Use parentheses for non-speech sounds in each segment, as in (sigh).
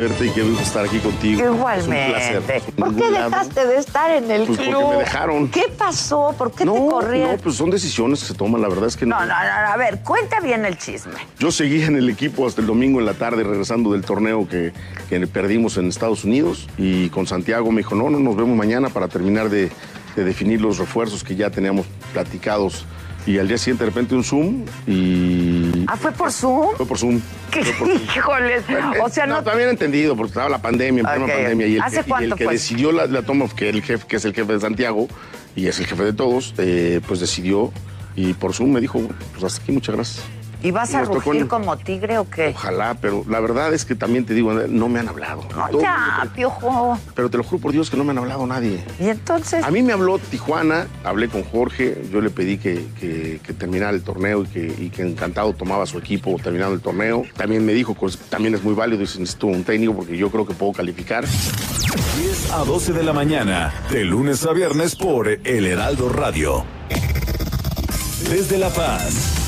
verte y quiero estar aquí contigo. Igualmente. ¿Por qué dejaste de estar en el pues club? Porque me dejaron. ¿Qué pasó? ¿Por qué no, te corrieron? No, pues son decisiones que se toman, la verdad es que no. No, no, no, a ver, cuenta bien el chisme. Yo seguí en el equipo hasta el domingo en la tarde, regresando del torneo que, que perdimos en Estados Unidos. Y con Santiago me dijo, no, no, nos vemos mañana para terminar de, de definir los refuerzos que ya teníamos platicados y al día siguiente de repente un Zoom y... ¿Ah, fue por Zoom? Fue por Zoom. ¿Qué? Híjoles. O sea, no... no... También entendido, porque estaba la pandemia, en plena pandemia. Y el ¿Hace que, y el que fue? decidió la, la, toma, que, el jefe, que es el jefe de Santiago y es el jefe de todos, eh, pues decidió y por Zoom me dijo, pues hasta aquí, muchas gracias. ¿Y vas a rugir como tigre o qué? Ojalá, pero la verdad es que también te digo, no me han hablado. No, ya, piojo. Pero te lo juro por Dios que no me han hablado nadie. ¿Y entonces? A mí me habló Tijuana, hablé con Jorge, yo le pedí que, que, que terminara el torneo y que, y que, encantado tomaba su equipo terminando el torneo. También me dijo, pues también es muy válido y necesito un técnico porque yo creo que puedo calificar. 10 a 12 de la mañana, de lunes a viernes por El Heraldo Radio. Desde La Paz.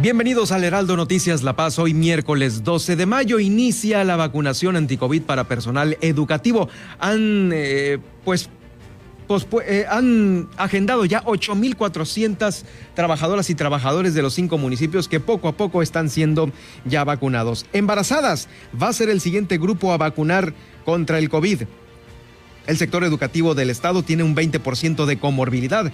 Bienvenidos al Heraldo Noticias La Paz. Hoy miércoles 12 de mayo inicia la vacunación anticovid para personal educativo. Han, eh, pues, eh, han agendado ya 8.400 trabajadoras y trabajadores de los cinco municipios que poco a poco están siendo ya vacunados. Embarazadas va a ser el siguiente grupo a vacunar contra el COVID. El sector educativo del estado tiene un 20% de comorbilidad.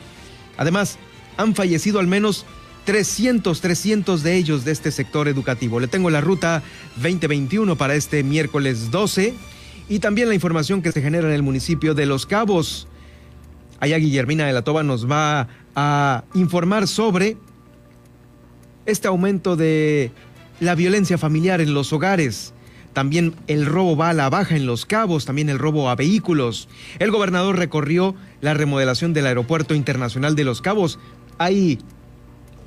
Además, han fallecido al menos 300, 300 de ellos de este sector educativo. Le tengo la ruta 2021 para este miércoles 12 y también la información que se genera en el municipio de Los Cabos. Allá Guillermina de la Toba nos va a informar sobre este aumento de la violencia familiar en los hogares. También el robo va a la baja en Los Cabos, también el robo a vehículos. El gobernador recorrió la remodelación del Aeropuerto Internacional de Los Cabos. Hay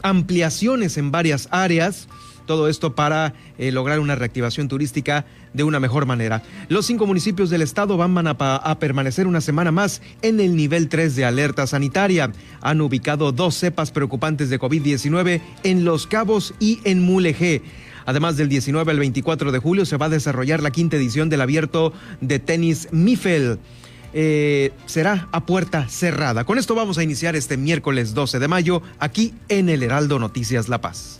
ampliaciones en varias áreas. Todo esto para eh, lograr una reactivación turística de una mejor manera. Los cinco municipios del estado van a, a, permanecer una semana más en el nivel 3 de alerta sanitaria. Han ubicado dos cepas preocupantes de COVID-19 en Los Cabos y en Mulegé. Además del 19 al 24 de julio se va a desarrollar la quinta edición del abierto de tenis Mifel. Eh, será a puerta cerrada. Con esto vamos a iniciar este miércoles 12 de mayo aquí en el Heraldo Noticias La Paz.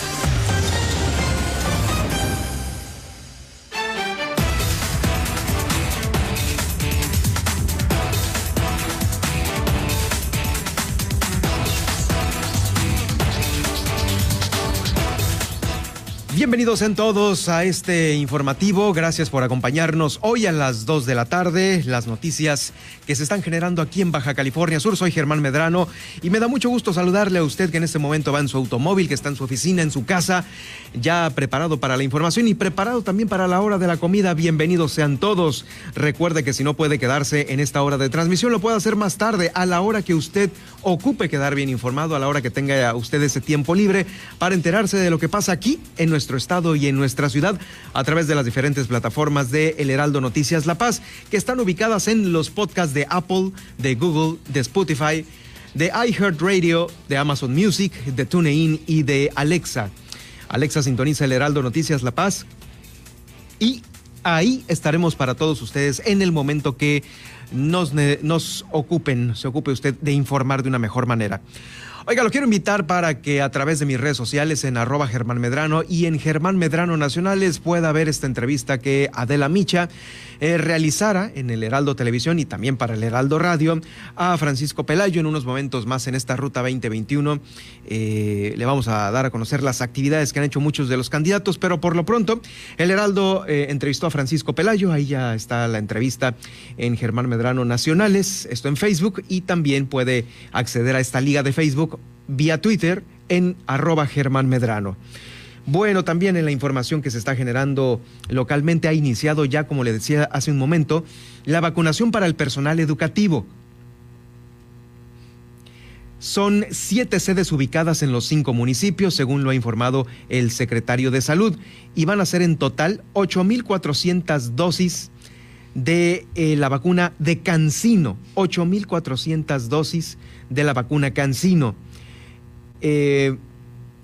Bienvenidos en todos a este informativo. Gracias por acompañarnos hoy a las 2 de la tarde. Las noticias que se están generando aquí en Baja California Sur. Soy Germán Medrano y me da mucho gusto saludarle a usted que en este momento va en su automóvil, que está en su oficina, en su casa, ya preparado para la información y preparado también para la hora de la comida. Bienvenidos sean todos. Recuerde que si no puede quedarse en esta hora de transmisión, lo puede hacer más tarde, a la hora que usted ocupe quedar bien informado, a la hora que tenga usted ese tiempo libre para enterarse de lo que pasa aquí en nuestro estado y en nuestra ciudad a través de las diferentes plataformas de El Heraldo Noticias La Paz, que están ubicadas en los podcasts de Apple, de Google, de Spotify, de iHeartRadio, de Amazon Music, de TuneIn y de Alexa. Alexa sintoniza El Heraldo Noticias La Paz y ahí estaremos para todos ustedes en el momento que nos, nos ocupen, se ocupe usted de informar de una mejor manera. Oiga, lo quiero invitar para que a través de mis redes sociales en arroba Germán y en Germán Medrano Nacionales pueda ver esta entrevista que Adela Micha eh, realizara en el Heraldo Televisión y también para el Heraldo Radio a Francisco Pelayo en unos momentos más en esta ruta 2021. Eh, le vamos a dar a conocer las actividades que han hecho muchos de los candidatos, pero por lo pronto el Heraldo eh, entrevistó a Francisco Pelayo, ahí ya está la entrevista en Germán Medrano Nacionales, esto en Facebook y también puede acceder a esta liga de Facebook vía Twitter en arroba Germán Medrano. Bueno, también en la información que se está generando localmente ha iniciado ya, como le decía hace un momento, la vacunación para el personal educativo. Son siete sedes ubicadas en los cinco municipios, según lo ha informado el secretario de Salud, y van a ser en total 8.400 dosis de eh, la vacuna de Cancino, 8.400 dosis de la vacuna Cancino. Eh,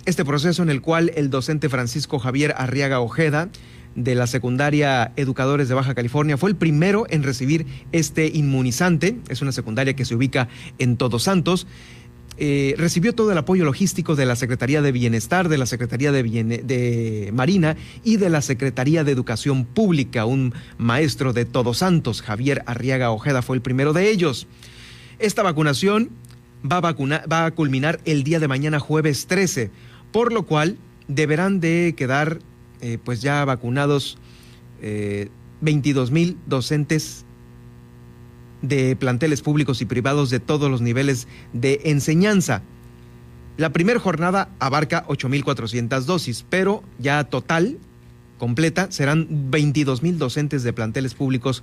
este proceso en el cual el docente Francisco Javier Arriaga Ojeda de la secundaria Educadores de Baja California fue el primero en recibir este inmunizante. Es una secundaria que se ubica en Todos Santos. Eh, recibió todo el apoyo logístico de la Secretaría de Bienestar, de la Secretaría de, de, Marina y de la Secretaría de Educación Pública. Un maestro de Todos Santos, Javier Arriaga Ojeda, fue el primero de ellos. Esta vacunación va a, va a culminar el día de mañana, jueves 13 por lo cual deberán de quedar eh, pues ya vacunados 22 eh, mil docentes de planteles públicos y privados de todos los niveles de enseñanza. La primera jornada abarca 8.400 dosis, pero ya total, completa, serán 22 mil docentes de planteles públicos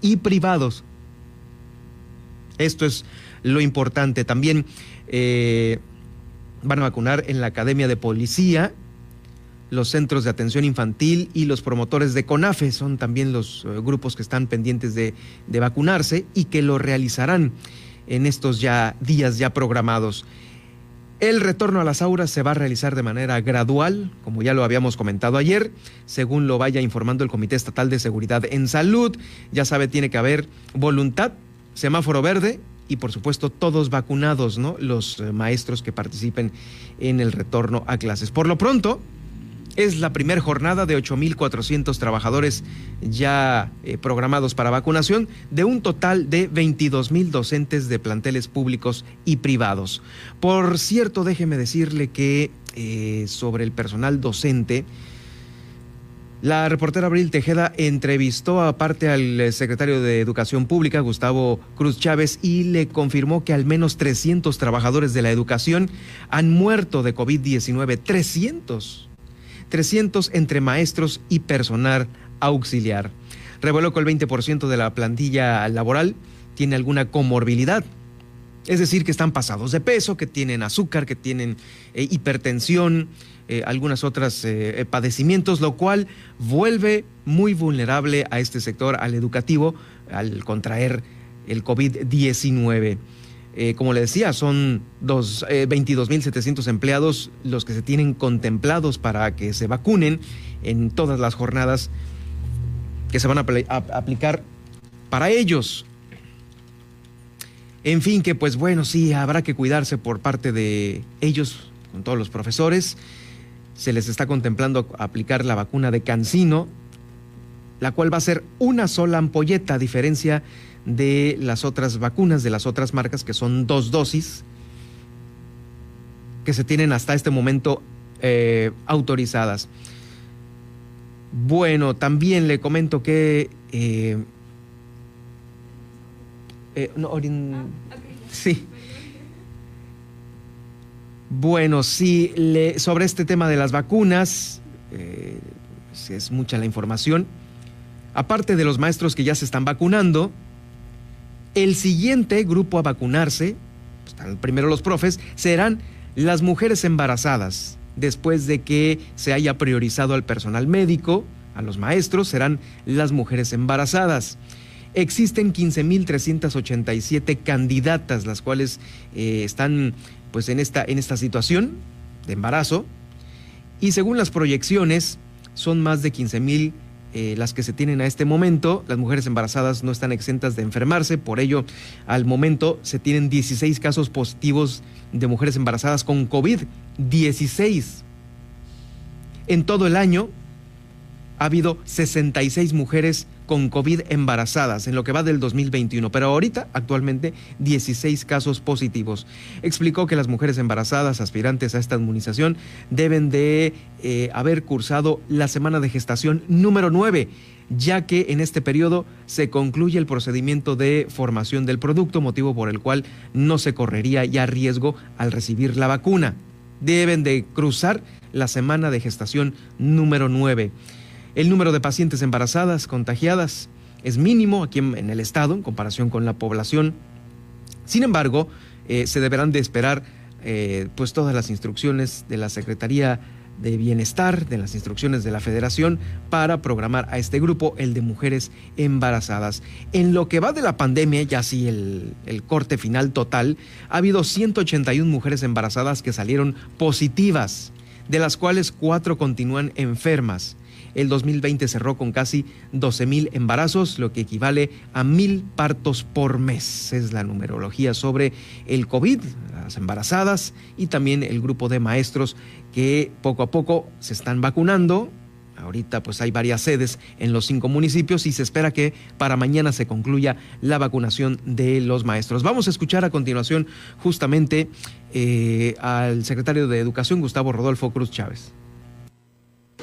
y privados. Esto es lo importante. También eh, van a vacunar en la Academia de Policía, los centros de atención infantil y los promotores de CONAFE son también los eh, grupos que están pendientes de, de, vacunarse y que lo realizarán en estos ya días ya programados. El retorno a las aulas se va a realizar de manera gradual, como ya lo habíamos comentado ayer, según lo vaya informando el Comité Estatal de Seguridad en Salud. Ya sabe, tiene que haber voluntad, semáforo verde y por supuesto todos vacunados, ¿no? Los eh, maestros que participen en el retorno a clases. Por lo pronto, es la primera jornada de 8.400 trabajadores ya eh, programados para vacunación, de un total de 22.000 docentes de planteles públicos y privados. Por cierto, déjeme decirle que eh, sobre el personal docente, la reportera Abril Tejeda entrevistó aparte al eh, secretario de Educación Pública, Gustavo Cruz Chávez, y le confirmó que al menos 300 trabajadores de la educación han muerto de COVID-19. 300. 300 entre maestros y personal auxiliar. Reveló que el 20% de la plantilla laboral tiene alguna comorbilidad. Es decir, que están pasados de peso, que tienen azúcar, que tienen eh, hipertensión, eh, algunas otras eh, padecimientos, lo cual vuelve muy vulnerable a este sector, al educativo, al contraer el COVID-19. Eh, como le decía, son 22.700 empleados los que se tienen contemplados para que se vacunen en todas las jornadas que se van a aplicar para ellos. En fin, que pues bueno, sí, habrá que cuidarse por parte de ellos, con todos los profesores se les está contemplando aplicar la vacuna de Cancino, la cual va a ser una sola ampolleta, a diferencia de las otras vacunas, de las otras marcas, que son dos dosis, que se tienen hasta este momento eh, autorizadas. Bueno, también le comento que... Eh, eh, no, ah, sí. Bueno, sí, sobre este tema de las vacunas, eh, es mucha la información. Aparte de los maestros que ya se están vacunando, el siguiente grupo a vacunarse, pues, primero los profes, serán las mujeres embarazadas. Después de que se haya priorizado al personal médico, a los maestros, serán las mujeres embarazadas. Existen 15.387 candidatas, las cuales eh, están pues en esta, en esta situación de embarazo y según las proyecciones son más de 15 mil eh, las que se tienen a este momento. Las mujeres embarazadas no están exentas de enfermarse, por ello al momento se tienen 16 casos positivos de mujeres embarazadas con COVID. 16. En todo el año ha habido 66 mujeres con COVID embarazadas en lo que va del 2021, pero ahorita actualmente 16 casos positivos. Explicó que las mujeres embarazadas aspirantes a esta inmunización deben de eh, haber cursado la semana de gestación número 9 ya que en este periodo se concluye el procedimiento de formación del producto, motivo por el cual no se correría ya riesgo al recibir la vacuna. Deben de cruzar la semana de gestación número 9. El número de pacientes embarazadas contagiadas es mínimo aquí en, el estado en comparación con la población. Sin embargo, eh, se deberán de esperar eh, pues todas las instrucciones de la Secretaría de Bienestar, de las instrucciones de la Federación para programar a este grupo, el de mujeres embarazadas. En lo que va de la pandemia, ya sí el, el corte final total, ha habido 181 mujeres embarazadas que salieron positivas, de las cuales cuatro continúan enfermas. El 2020 cerró con casi 12 mil embarazos, lo que equivale a mil partos por mes. Es la numerología sobre el COVID, las embarazadas y también el grupo de maestros que poco a poco se están vacunando. Ahorita pues hay varias sedes en los cinco municipios y se espera que para mañana se concluya la vacunación de los maestros. Vamos a escuchar a continuación justamente eh, al secretario de Educación, Gustavo Rodolfo Cruz Chávez.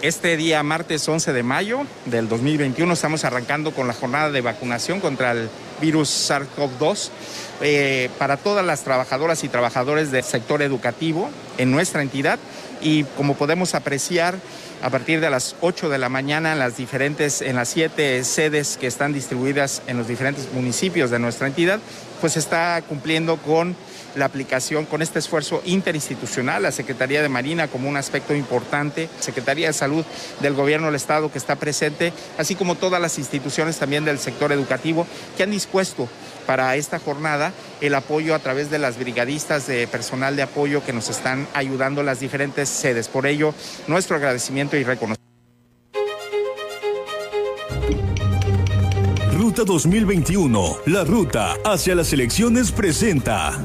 Este día, martes 11 de mayo del 2021, estamos arrancando con la jornada de vacunación contra el virus SARS-CoV-2 eh, para todas las trabajadoras y trabajadores del sector educativo en nuestra entidad. Y como podemos apreciar, a partir de las 8 de la mañana en las diferentes, en las siete sedes que están distribuidas en los diferentes municipios de nuestra entidad, pues está cumpliendo con la aplicación con este esfuerzo interinstitucional, la Secretaría de Marina como un aspecto importante, Secretaría de Salud del Gobierno del Estado que está presente, así como todas las instituciones también del sector educativo que han dispuesto para esta jornada el apoyo a través de las brigadistas de personal de apoyo que nos están ayudando las diferentes sedes. Por ello, nuestro agradecimiento y reconocimiento. Ruta 2021, la ruta hacia las elecciones presenta.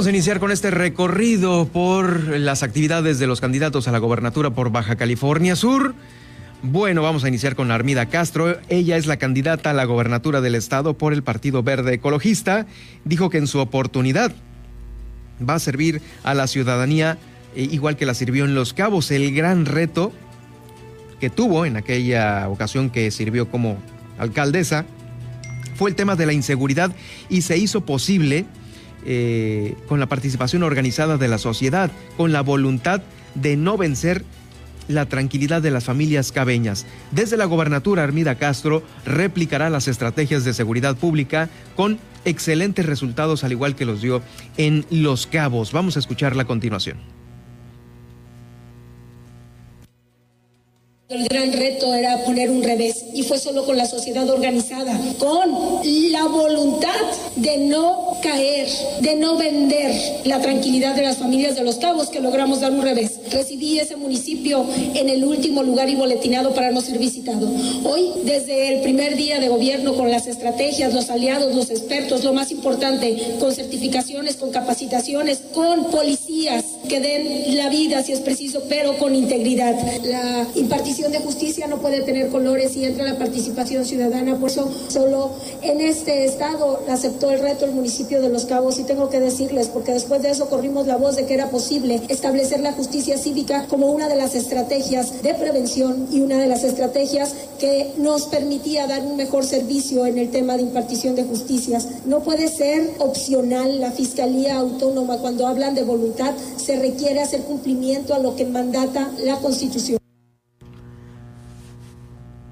Vamos a iniciar con este recorrido por las actividades de los candidatos a la gobernatura por Baja California Sur. Bueno, vamos a iniciar con Armida Castro. Ella es la candidata a la gobernatura del estado por el Partido Verde Ecologista. Dijo que en su oportunidad va a servir a la ciudadanía eh, igual que la sirvió en Los Cabos. El gran reto que tuvo en aquella ocasión que sirvió como alcaldesa fue el tema de la inseguridad y se hizo posible eh, con la participación organizada de la sociedad, con la voluntad de no vencer la tranquilidad de las familias cabeñas. Desde la gobernatura, Armida Castro replicará las estrategias de seguridad pública con excelentes resultados, al igual que los dio en Los Cabos. Vamos a escucharla a continuación. El gran reto era poner un revés y fue solo con la sociedad organizada, con la voluntad de no caer, de no vender la tranquilidad de las familias de los cabos que logramos dar un revés. Recibí ese municipio en el último lugar y boletinado para no ser visitado. Hoy, desde el primer día de gobierno, con las estrategias, los aliados, los expertos, lo más importante, con certificaciones, con capacitaciones, con policías que den la vida si es preciso, pero con integridad. La impartición de justicia no puede tener colores y entra la participación ciudadana. Por eso solo en este estado aceptó el reto el municipio de Los Cabos y tengo que decirles, porque después de eso corrimos la voz de que era posible establecer la justicia cívica como una de las estrategias de prevención y una de las estrategias que nos permitía dar un mejor servicio en el tema de impartición de justicias. No puede ser opcional la Fiscalía Autónoma cuando hablan de voluntad, se requiere hacer cumplimiento a lo que mandata la Constitución.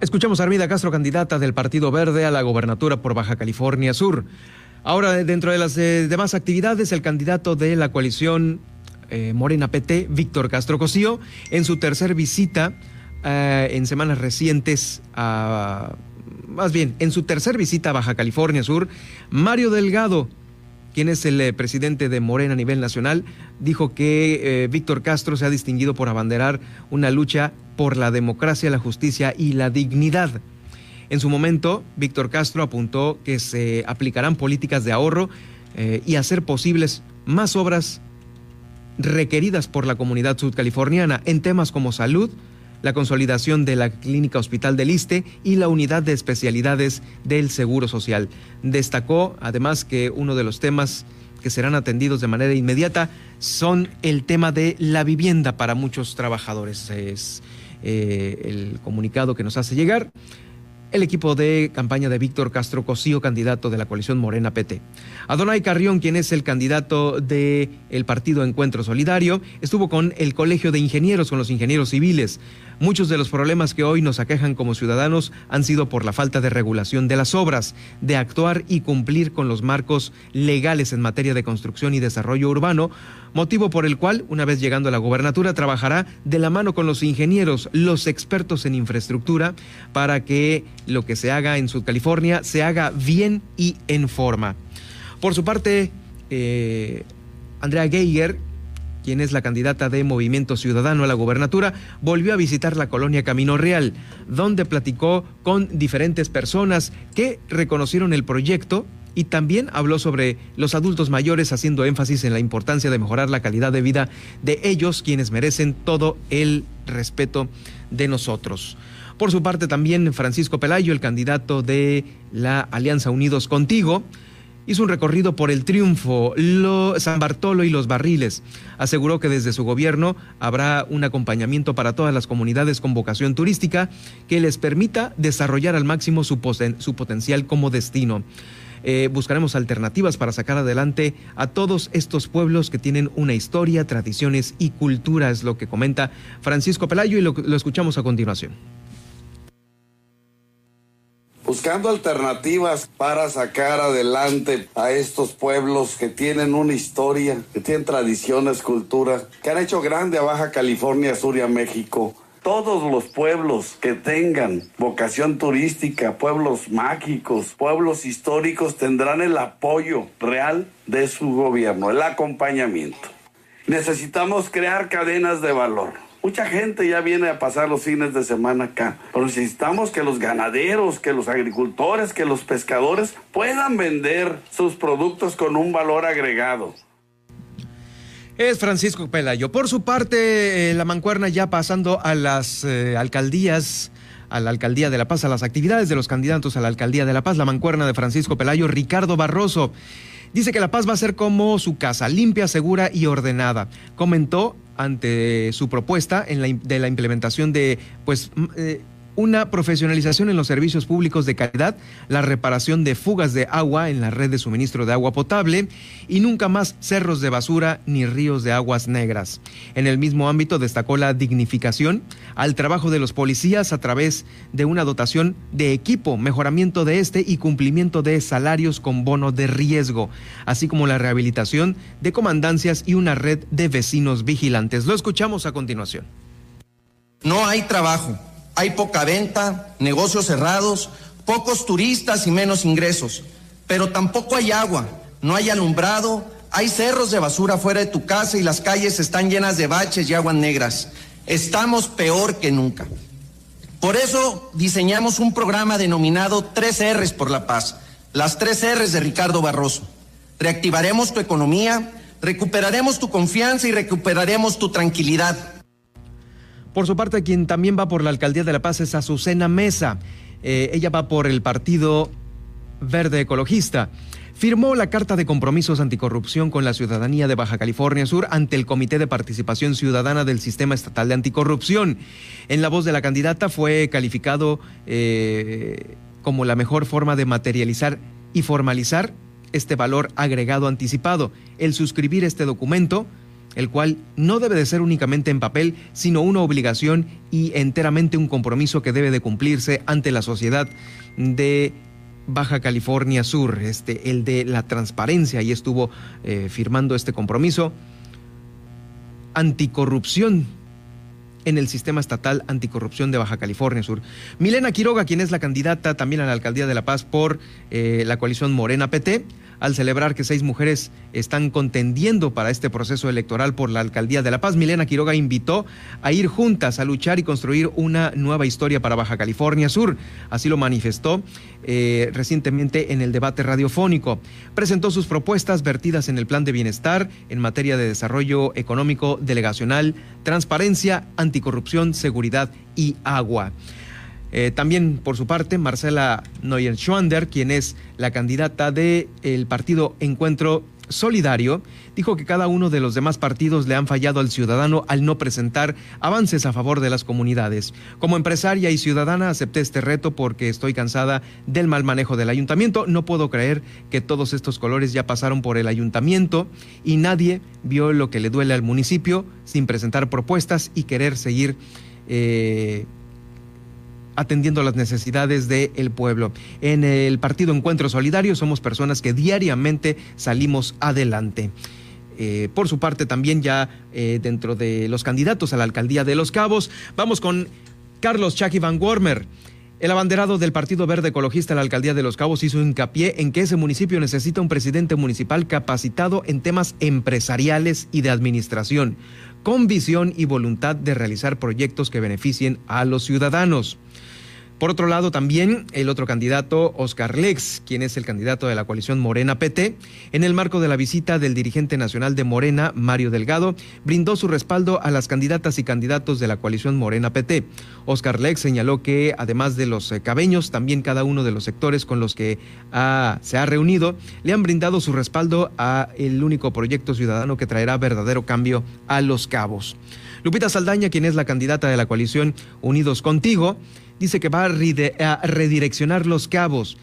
Escuchamos a Armida Castro, candidata del Partido Verde a la gobernatura por Baja California Sur. Ahora, dentro de las eh, demás actividades, el candidato de la coalición eh, Morena PT, Víctor Castro Cosío, en su tercer visita eh, en semanas recientes más bien, en su tercer visita a Baja California Sur, Mario Delgado, quien es el eh, presidente de Morena a nivel nacional, dijo que eh, Víctor Castro se ha distinguido por abanderar una lucha por la democracia, la justicia y la dignidad. En su momento, Víctor Castro apuntó que se aplicarán políticas de ahorro y hacer posibles más obras requeridas por la comunidad sudcaliforniana en temas como salud, la consolidación de la Clínica Hospital del Iste y la unidad de especialidades del Seguro Social. Destacó además que uno de los temas que serán atendidos de manera inmediata son el tema de la vivienda para muchos trabajadores. Es eh, el comunicado que nos hace llegar el equipo de campaña de Víctor Castro Cosío, candidato de la coalición Morena PT. Adonai Carrión, quien es el candidato del el partido Encuentro Solidario, estuvo con el Colegio de Ingenieros, con los ingenieros civiles. Muchos de los problemas que hoy nos aquejan como ciudadanos han sido por la falta de regulación de las obras, de actuar y cumplir con los marcos legales en materia de construcción y desarrollo urbano, motivo por el cual, una vez llegando a la gobernatura, trabajará de la mano con los ingenieros, los expertos en infraestructura, para que lo que se haga en California se haga bien y en forma. Por su parte, eh, Andrea Geiger, quien es la candidata de Movimiento Ciudadano a la gubernatura, volvió a visitar la colonia Camino Real, donde platicó con diferentes personas que reconocieron el proyecto y también habló sobre los adultos mayores, haciendo énfasis en la importancia de mejorar la calidad de vida de ellos, quienes merecen todo el respeto de nosotros. Por su parte también Francisco Pelayo, el candidato de la Alianza Unidos Contigo, hizo un recorrido por el triunfo, San Bartolo y los barriles. Aseguró que desde su gobierno habrá un acompañamiento para todas las comunidades con vocación turística que les permita desarrollar al máximo su, su potencial como destino. Eh, buscaremos alternativas para sacar adelante a todos estos pueblos que tienen una historia, tradiciones y cultura, es lo que comenta Francisco Pelayo y lo escuchamos a continuación buscando alternativas para sacar adelante a estos pueblos que tienen una historia, que tienen tradiciones, cultura, que han hecho grande a Baja California Sur y a México. Todos los pueblos que tengan vocación turística, pueblos mágicos, pueblos históricos, tendrán el apoyo real de su gobierno, el acompañamiento. Necesitamos crear cadenas de valor Mucha gente ya viene a pasar los fines de semana acá, pero necesitamos que los ganaderos, que los agricultores, que los pescadores puedan vender sus productos con un valor agregado. Es Francisco Pelayo. Por su parte, eh, la mancuerna ya pasando a las eh, alcaldías a la alcaldía de La Paz, a las actividades de los candidatos a la alcaldía de La Paz, la mancuerna de Francisco Pelayo, Ricardo Barroso. Dice que La Paz va a ser como su casa, limpia, segura y ordenada. Comentó ante su propuesta de la implementación de pues eh, una profesionalización en los servicios públicos de calidad, la reparación de fugas de agua en la red de suministro de agua potable y nunca más cerros de basura ni ríos de aguas negras. En el mismo ámbito destacó la dignificación al trabajo de los policías a través de una dotación de equipo, mejoramiento de este y cumplimiento de salarios con bono de riesgo, así como la rehabilitación de comandancias y una red de vecinos vigilantes. Lo escuchamos a continuación. No hay trabajo hay poca venta, negocios cerrados, pocos turistas y menos ingresos. Pero tampoco hay agua, no hay alumbrado, hay cerros de basura fuera de tu casa y las calles están llenas de baches y aguas negras. Estamos peor que nunca. Por eso diseñamos un programa denominado Tres R's por la Paz, las tres R's de Ricardo Barroso. Reactivaremos tu economía, recuperaremos tu confianza y recuperaremos tu tranquilidad. Por su parte, quien también va por la alcaldía de La Paz es Azucena Mesa. Eh, ella va por el Partido Verde Ecologista. Firmó la Carta de Compromisos Anticorrupción con la ciudadanía de Baja California Sur ante el Comité de Participación Ciudadana del Sistema Estatal de Anticorrupción. En la voz de la candidata fue calificado eh, como la mejor forma de materializar y formalizar este valor agregado anticipado. El suscribir este documento el cual no debe de ser únicamente en papel, sino una obligación y enteramente un compromiso que debe de cumplirse ante la sociedad de Baja California Sur, este, el de la transparencia, y estuvo eh, firmando este compromiso. Anticorrupción en el sistema estatal anticorrupción de Baja California Sur. Milena Quiroga, quien es la candidata también a la alcaldía de La Paz por eh, la coalición Morena PT, al celebrar que seis mujeres están contendiendo para este proceso electoral por la alcaldía de La Paz. Milena Quiroga invitó a ir juntas a luchar y construir una nueva historia para Baja California Sur. Así lo manifestó eh, recientemente en el debate radiofónico. Presentó sus propuestas vertidas en el plan de bienestar en materia de desarrollo económico delegacional, transparencia, anticorrupción, seguridad y agua. Eh, también, por su parte, Marcela Neuer-Schwander, quien es la candidata del partido Encuentro Solidario, dijo que cada uno de los demás partidos le han fallado al ciudadano al no presentar avances a favor de las comunidades. Como empresaria y ciudadana acepté este reto porque estoy cansada del mal manejo del ayuntamiento. No puedo creer que todos estos colores ya pasaron por el ayuntamiento y nadie vio lo que le duele al municipio sin presentar propuestas y querer seguir eh, atendiendo las necesidades del pueblo. En el Partido Encuentro Solidario somos personas que diariamente salimos adelante. Eh, por su parte, también ya eh, dentro de los candidatos a la alcaldía de Los Cabos, vamos con Carlos Chucky Van Wormer. El abanderado del Partido Verde Ecologista a la alcaldía de Los Cabos hizo hincapié en que ese municipio necesita un presidente municipal capacitado en temas empresariales y de administración, con visión y voluntad de realizar proyectos que beneficien a los ciudadanos. Por otro lado, también el otro candidato, Oscar Lex, quien es el candidato de la coalición Morena PT, en el marco de la visita del dirigente nacional de Morena, Mario Delgado, brindó su respaldo a las candidatas y candidatos de la coalición Morena PT. Oscar Lex señaló que, además de los eh, cabeños, también cada uno de los sectores con los que se ha reunido le han brindado su respaldo a el único proyecto ciudadano que traerá verdadero cambio a los cabos. Lupita Saldaña, quien es la candidata de la coalición Unidos Contigo, dice que va a, redireccionar los cabos.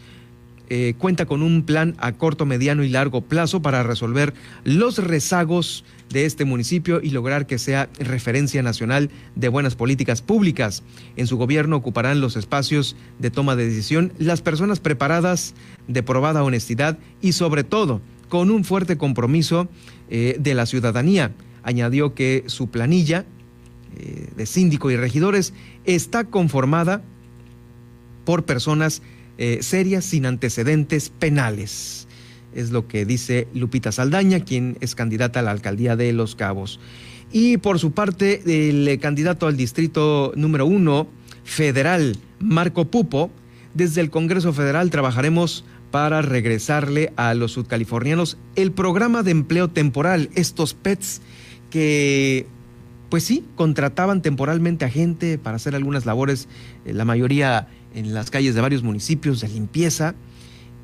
Eh, cuenta con un plan a corto, mediano y largo plazo para resolver los rezagos de este municipio y lograr que sea referencia nacional de buenas políticas públicas. En su gobierno ocuparán los espacios de toma de decisión las personas preparadas, de probada honestidad y sobre todo con un fuerte compromiso eh, de la ciudadanía. Añadió que su planilla eh, de síndico y regidores está conformada por personas eh, serias sin antecedentes penales. Es lo que dice Lupita Saldaña, quien es candidata a la alcaldía de Los Cabos. Y por su parte, el eh, candidato al distrito número uno, federal, Marco Pupo, desde el Congreso Federal trabajaremos para regresarle a los sudcalifornianos el programa de empleo temporal, estos PETs que pues sí, contrataban temporalmente a gente para hacer algunas labores, eh, la mayoría en las calles de varios municipios de limpieza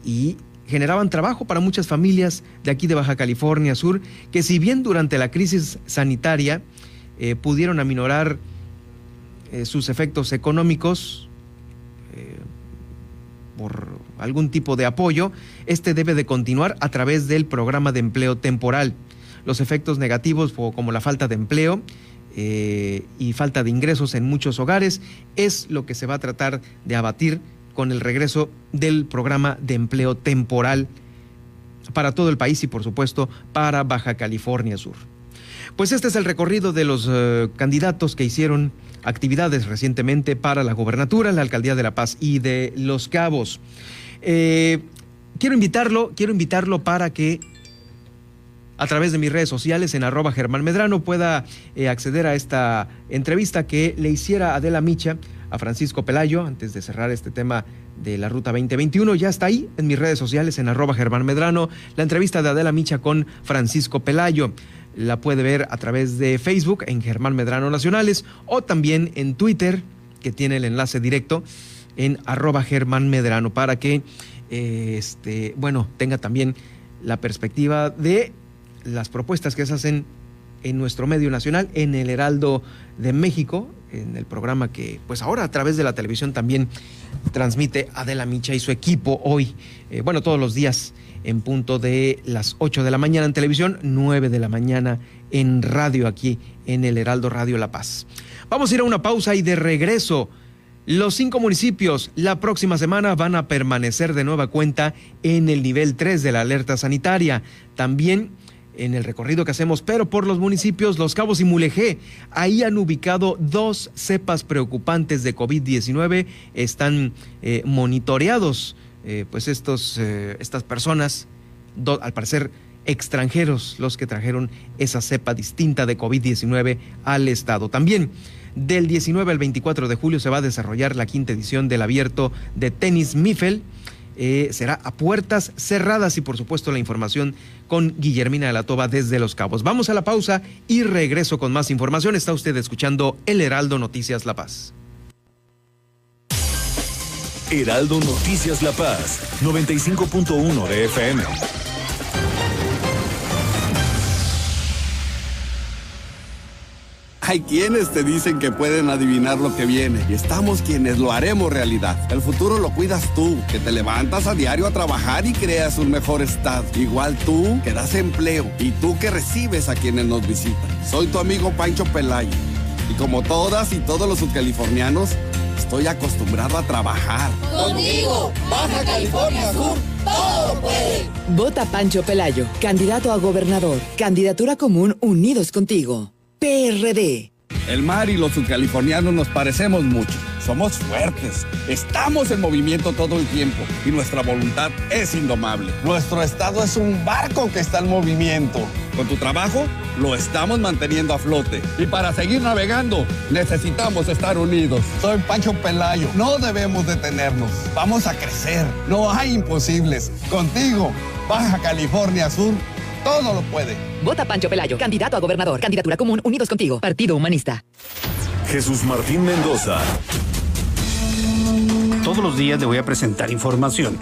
y generaban trabajo para muchas familias de aquí de Baja California Sur, que si bien durante la crisis sanitaria eh, pudieron aminorar eh, sus efectos económicos por algún tipo de apoyo, este debe de continuar a través del programa de empleo temporal. Los efectos negativos como la falta de empleo eh, y falta de ingresos en muchos hogares es lo que se va a tratar de abatir con el regreso del programa de empleo temporal para todo el país y por supuesto para Baja California Sur. Pues este es el recorrido de los eh, candidatos que hicieron actividades recientemente para la gobernatura, la alcaldía de La Paz y de Los Cabos. Eh, quiero invitarlo, quiero invitarlo para que a través de mis redes sociales en arroba Germán Medrano pueda eh, acceder a esta entrevista que le hiciera Adela Micha a Francisco Pelayo antes de cerrar este tema de la Ruta 2021. Ya está ahí en mis redes sociales en arroba Germán Medrano la entrevista de Adela Micha con Francisco Pelayo. La puede ver a través de Facebook en Germán Medrano Nacionales o también en Twitter que tiene el enlace directo en arroba Germán Medrano para que eh, este, bueno, tenga también la perspectiva de las propuestas que se hacen en nuestro medio nacional, en el Heraldo de México, en el programa que pues ahora a través de la televisión también transmite Adela Micha y su equipo hoy, eh, bueno, todos los días en punto de las 8 de la mañana en televisión, 9 de la mañana en radio aquí en el Heraldo Radio La Paz. Vamos a ir a una pausa y de regreso. Los cinco municipios la próxima semana van a permanecer de nueva cuenta en el nivel 3 de la alerta sanitaria. También en el recorrido que hacemos, pero por los municipios Los Cabos y Mulegé. Ahí han ubicado dos cepas preocupantes de COVID-19. Están eh, monitoreados, eh, pues estos, eh, estas personas, al parecer extranjeros, los que trajeron esa cepa distinta de COVID-19 al estado. También del 19 al 24 de julio se va a desarrollar la quinta edición del abierto de tenis Mifel eh, será a puertas cerradas y por supuesto la información con Guillermina de la Toba desde Los Cabos. Vamos a la pausa y regreso con más información. Está usted escuchando El Heraldo Noticias La Paz. Heraldo Noticias La Paz, 95.1 de FM. Hay quienes te dicen que pueden adivinar lo que viene y estamos quienes lo haremos realidad. El futuro lo cuidas tú, que te levantas a diario a trabajar y creas un mejor estado. Igual tú que das empleo y tú que recibes a quienes nos visitan. Soy tu amigo Pancho Pelayo y como todas y todos los subcalifornianos, estoy acostumbrado a trabajar. Conmigo, Baja California Sur, todo puede. Vota Pancho Pelayo, candidato a gobernador. Candidatura común Unidos Contigo. PRD. El mar y los subcalifornianos nos parecemos mucho. Somos fuertes, estamos en movimiento todo el tiempo y nuestra voluntad es indomable. Nuestro estado es un barco que está en movimiento. Con tu trabajo, lo estamos manteniendo a flote. Y para seguir navegando, necesitamos estar unidos. Soy Pancho Pelayo. No debemos detenernos. Vamos a crecer. No hay imposibles. Contigo, Baja California Sur todo lo puede. Vota Pancho Pelayo, candidato a gobernador. Candidatura común, unidos contigo. Partido Humanista. Jesús Martín Mendoza. Todos los días le voy a presentar información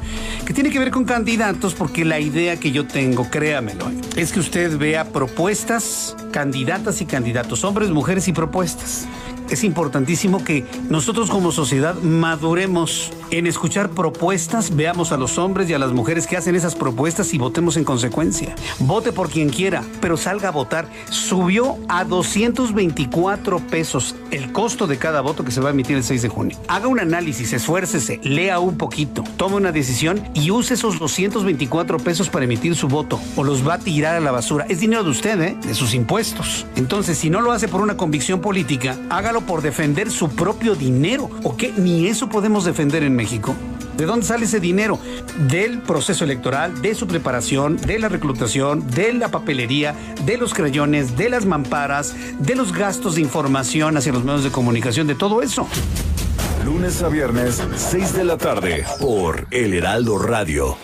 que tiene que ver con candidatos porque la idea que yo tengo, créamelo, es que usted vea propuestas, candidatas y candidatos, hombres, mujeres y propuestas es importantísimo que nosotros como sociedad maduremos en escuchar propuestas, veamos a los hombres y a las mujeres que hacen esas propuestas y votemos en consecuencia. Vote por quien quiera, pero salga a votar. Subió a 224 pesos el costo de cada voto que se va a emitir el 6 de junio. Haga un análisis, esfuércese, lea un poquito, tome una decisión y use esos 224 pesos para emitir su voto o los va a tirar a la basura. Es dinero de usted, ¿eh? de sus impuestos. Entonces, si no lo hace por una convicción política, hágalo por defender su propio dinero. ¿O qué? Ni eso podemos defender en México. ¿De dónde sale ese dinero? Del proceso electoral, de su preparación, de la reclutación, de la papelería, de los crayones, de las mamparas, de los gastos de información hacia los medios de comunicación, de todo eso. Lunes a viernes, 6 de la tarde, por El Heraldo Radio.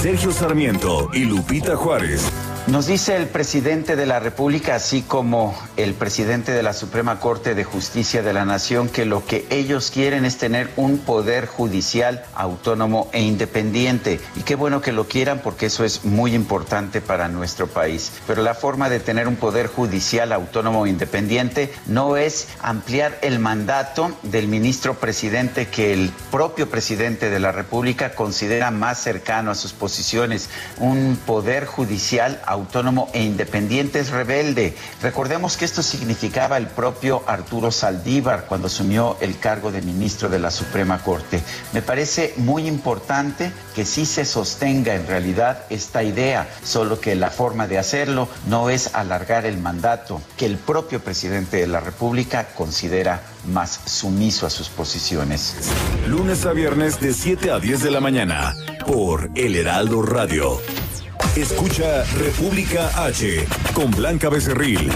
Sergio Sarmiento y Lupita Juárez nos dice el presidente de la República, así como el presidente de la Suprema Corte de Justicia de la Nación, que lo que ellos quieren es tener un poder judicial autónomo e independiente. Y qué bueno que lo quieran porque eso es muy importante para nuestro país. Pero la forma de tener un poder judicial autónomo e independiente no es ampliar el mandato del ministro presidente que el propio presidente de la República considera más cercano a sus posiciones. Un poder judicial autónomo autónomo e independiente es rebelde. Recordemos que esto significaba el propio Arturo Saldívar cuando asumió el cargo de ministro de la Suprema Corte. Me parece muy importante que sí se sostenga en realidad esta idea, solo que la forma de hacerlo no es alargar el mandato que el propio presidente de la República considera más sumiso a sus posiciones. Lunes a viernes de 7 a 10 de la mañana por El Heraldo Radio. Escucha República H con Blanca Becerril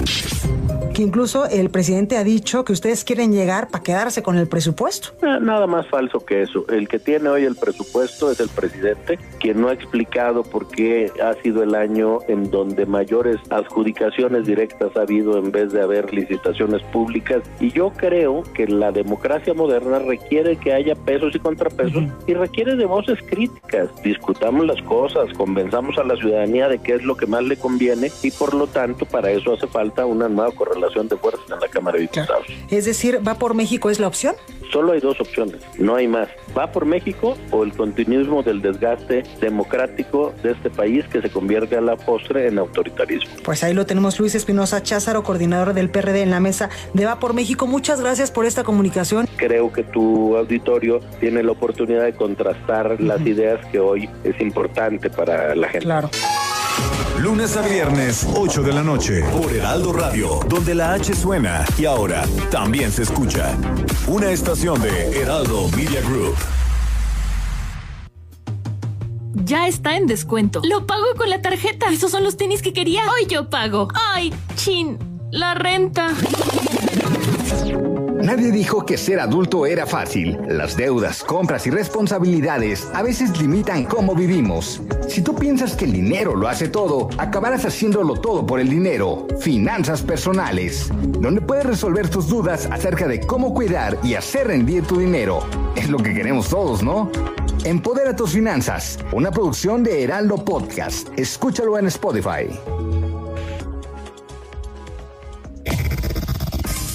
que incluso el presidente ha dicho que ustedes quieren llegar para quedarse con el presupuesto. Nada más falso que eso. El que tiene hoy el presupuesto es el presidente, quien no ha explicado por qué ha sido el año en donde mayores adjudicaciones directas ha habido en vez de haber licitaciones públicas. Y yo creo que la democracia moderna requiere que haya pesos y contrapesos y requiere de voces críticas. Discutamos las cosas, convenzamos a la ciudadanía de qué es lo que más le conviene y por lo tanto para eso hace falta una nueva correlación de fuerzas en la Cámara de Diputados. Es decir, ¿va por México es la opción? Solo hay dos opciones, no hay más. ¿Va por México o el continuismo del desgaste democrático de este país que se convierte a la postre en autoritarismo? Pues ahí lo tenemos Luis Espinosa Cházaro, coordinador del PRD en la mesa de Va por México. Muchas gracias por esta comunicación. Creo que tu auditorio tiene la oportunidad de contrastar las ideas que hoy es importante para la gente. Claro. Lunes a viernes, 8 de la noche, por Heraldo Radio, donde la H suena y ahora también se escucha. Una estación de Heraldo Media Group. Ya está en descuento. Lo pago con la tarjeta. Esos son los tenis que quería. Hoy yo pago. Ay, chin. La renta. Nadie dijo que ser adulto era fácil. Las deudas, compras y responsabilidades a veces limitan cómo vivimos. Si tú piensas que el dinero lo hace todo, acabarás haciéndolo todo por el dinero. Finanzas personales, donde puedes resolver tus dudas acerca de cómo cuidar y hacer rendir tu dinero. Es lo que queremos todos, ¿no? Empodera tus finanzas, una producción de Heraldo Podcast. Escúchalo en Spotify.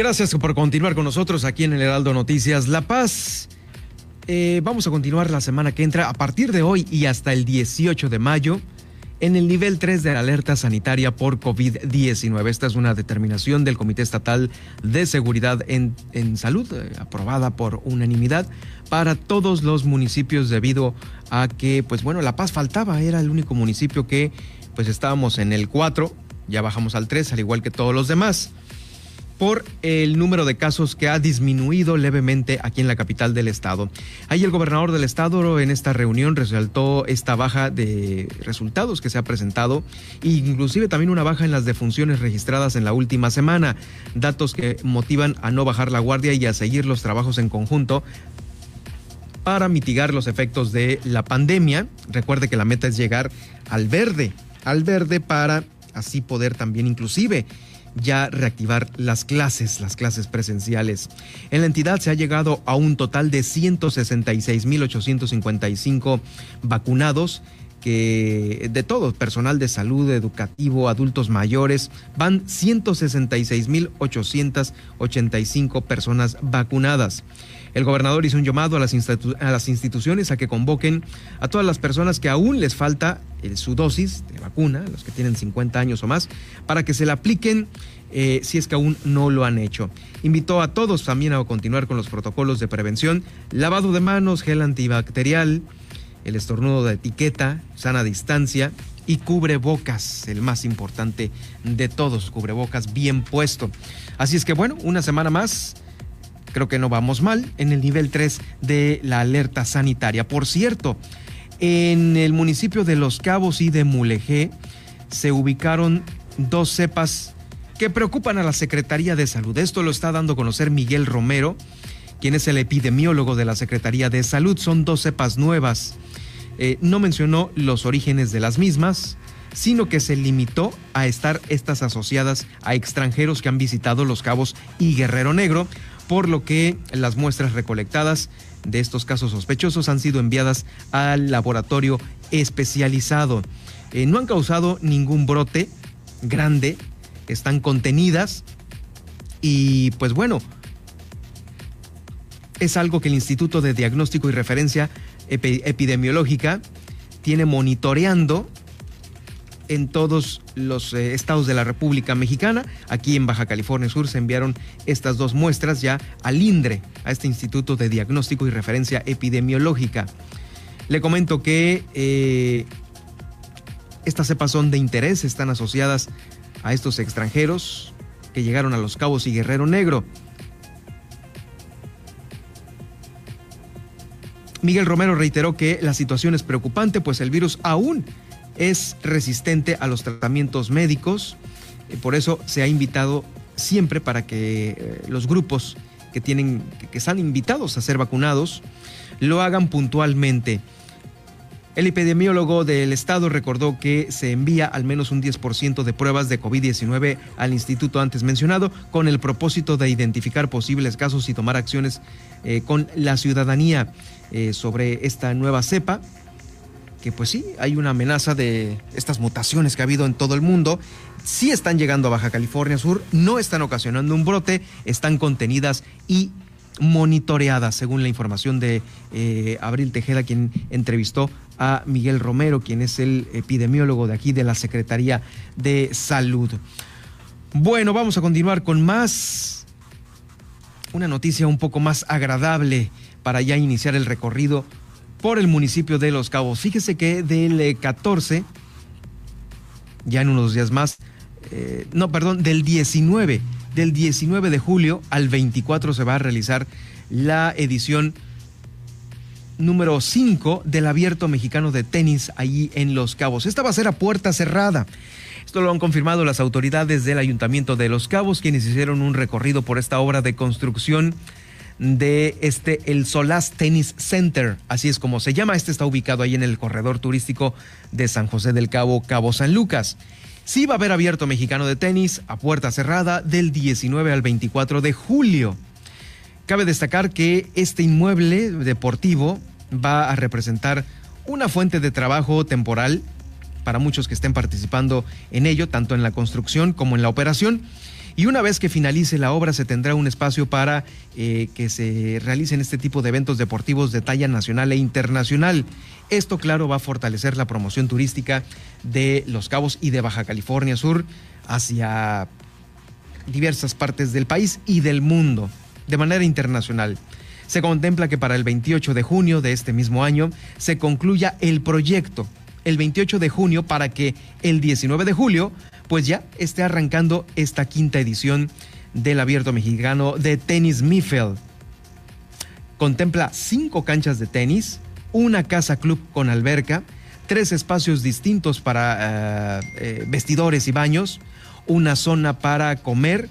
Gracias por continuar con nosotros aquí en el Heraldo Noticias La Paz. Eh, vamos a continuar la semana que entra a partir de hoy y hasta el 18 de mayo en el nivel 3 de la alerta sanitaria por COVID-19. Esta es una determinación del Comité Estatal de Seguridad en, Salud, eh, aprobada por unanimidad para todos los municipios debido a que, pues bueno, La Paz faltaba, era el único municipio que pues estábamos en el 4, ya bajamos al 3, al igual que todos los demás por el número de casos que ha disminuido levemente aquí en la capital del estado. Ahí el gobernador del estado en esta reunión resaltó esta baja de resultados que se ha presentado e inclusive también una baja en las defunciones registradas en la última semana, datos que motivan a no bajar la guardia y a seguir los trabajos en conjunto para mitigar los efectos de la pandemia. Recuerde que la meta es llegar al verde, al verde para así poder también inclusive ya reactivar las clases, las clases presenciales. En la entidad se ha llegado a un total de 166.855 vacunados que de todo, personal de salud, educativo, adultos mayores, van 166.885 personas vacunadas. El gobernador hizo un llamado a las, instituciones a que convoquen a todas las personas que aún les falta eh, su dosis de vacuna, los que tienen 50 años o más, para que se la apliquen eh, si es que aún no lo han hecho. Invitó a todos también a continuar con los protocolos de prevención, lavado de manos, gel antibacterial, el estornudo de etiqueta, sana distancia y cubrebocas, el más importante de todos, cubrebocas bien puesto. Así es que bueno, una semana más creo que no vamos mal en el nivel 3 de la alerta sanitaria. Por cierto, en el municipio de Los Cabos y de Mulegé se ubicaron dos cepas que preocupan a la Secretaría de Salud. Esto lo está dando a conocer Miguel Romero, quien es el epidemiólogo de la Secretaría de Salud. Son dos cepas nuevas. Eh, no mencionó los orígenes de las mismas, sino que se limitó a estar estas asociadas a extranjeros que han visitado Los Cabos y Guerrero Negro, por lo que las muestras recolectadas de estos casos sospechosos han sido enviadas al laboratorio especializado. Eh, no han causado ningún brote grande, están contenidas y pues bueno, es algo que el Instituto de Diagnóstico y Referencia Epidemiológica tiene monitoreando en todos los eh, estados de la República Mexicana. Aquí en Baja California Sur se enviaron estas dos muestras ya al INDRE, a este Instituto de Diagnóstico y Referencia Epidemiológica. Le comento que eh, estas cepas son de interés, están asociadas a estos extranjeros que llegaron a Los Cabos y Guerrero Negro. Miguel Romero reiteró que la situación es preocupante, pues el virus aún es resistente a los tratamientos médicos. Eh, por eso se ha invitado siempre para que eh, los grupos que tienen, que están invitados a ser vacunados, lo hagan puntualmente. El epidemiólogo del estado recordó que se envía al menos un 10% de pruebas de COVID-19 al instituto antes mencionado con el propósito de identificar posibles casos y tomar acciones eh, con la ciudadanía sobre esta nueva cepa que pues sí, hay una amenaza de estas mutaciones que ha habido en todo el mundo sí están llegando a Baja California Sur, no están ocasionando un brote, están contenidas y monitoreadas, según la información de eh, Abril Tejeda, quien entrevistó a Miguel Romero, quien es el epidemiólogo de aquí de la Secretaría de Salud. Bueno, vamos a continuar con más. Una noticia un poco más agradable para ya iniciar el recorrido por el municipio de Los Cabos. Fíjese que del 14, eh, ya en unos días más, eh, no, perdón, del 19 del 19 de julio al 24 se va a realizar la edición número 5 del Abierto Mexicano de Tenis ahí en Los Cabos. Esta va a ser a puerta cerrada. Esto lo han confirmado las autoridades del Ayuntamiento de Los Cabos, quienes hicieron un recorrido por esta obra de construcción de este el Solás Tennis Center, así es como se llama. Este está ubicado ahí en el corredor turístico de San José del Cabo, Cabo San Lucas. Sí va a haber abierto mexicano de tenis a puerta cerrada del 19 al 24 de julio. Cabe destacar que este inmueble deportivo va a representar una fuente de trabajo temporal para muchos que estén participando en ello, tanto en la construcción como en la operación. Y una vez que finalice la obra se tendrá un espacio para eh, que se realicen este tipo de eventos deportivos de talla nacional e internacional. Esto, claro, va a fortalecer la promoción turística de Los Cabos y de Baja California Sur hacia diversas partes del país y del mundo de manera internacional. Se contempla que para el 28 de junio de este mismo año se concluya el proyecto, el 28 de junio, para que el 19 de julio, pues ya esté arrancando esta quinta edición del Abierto Mexicano de Tenis Mifel. Contempla cinco canchas de tenis, una casa club con alberca, tres espacios distintos para eh, eh, vestidores y baños, una zona para comer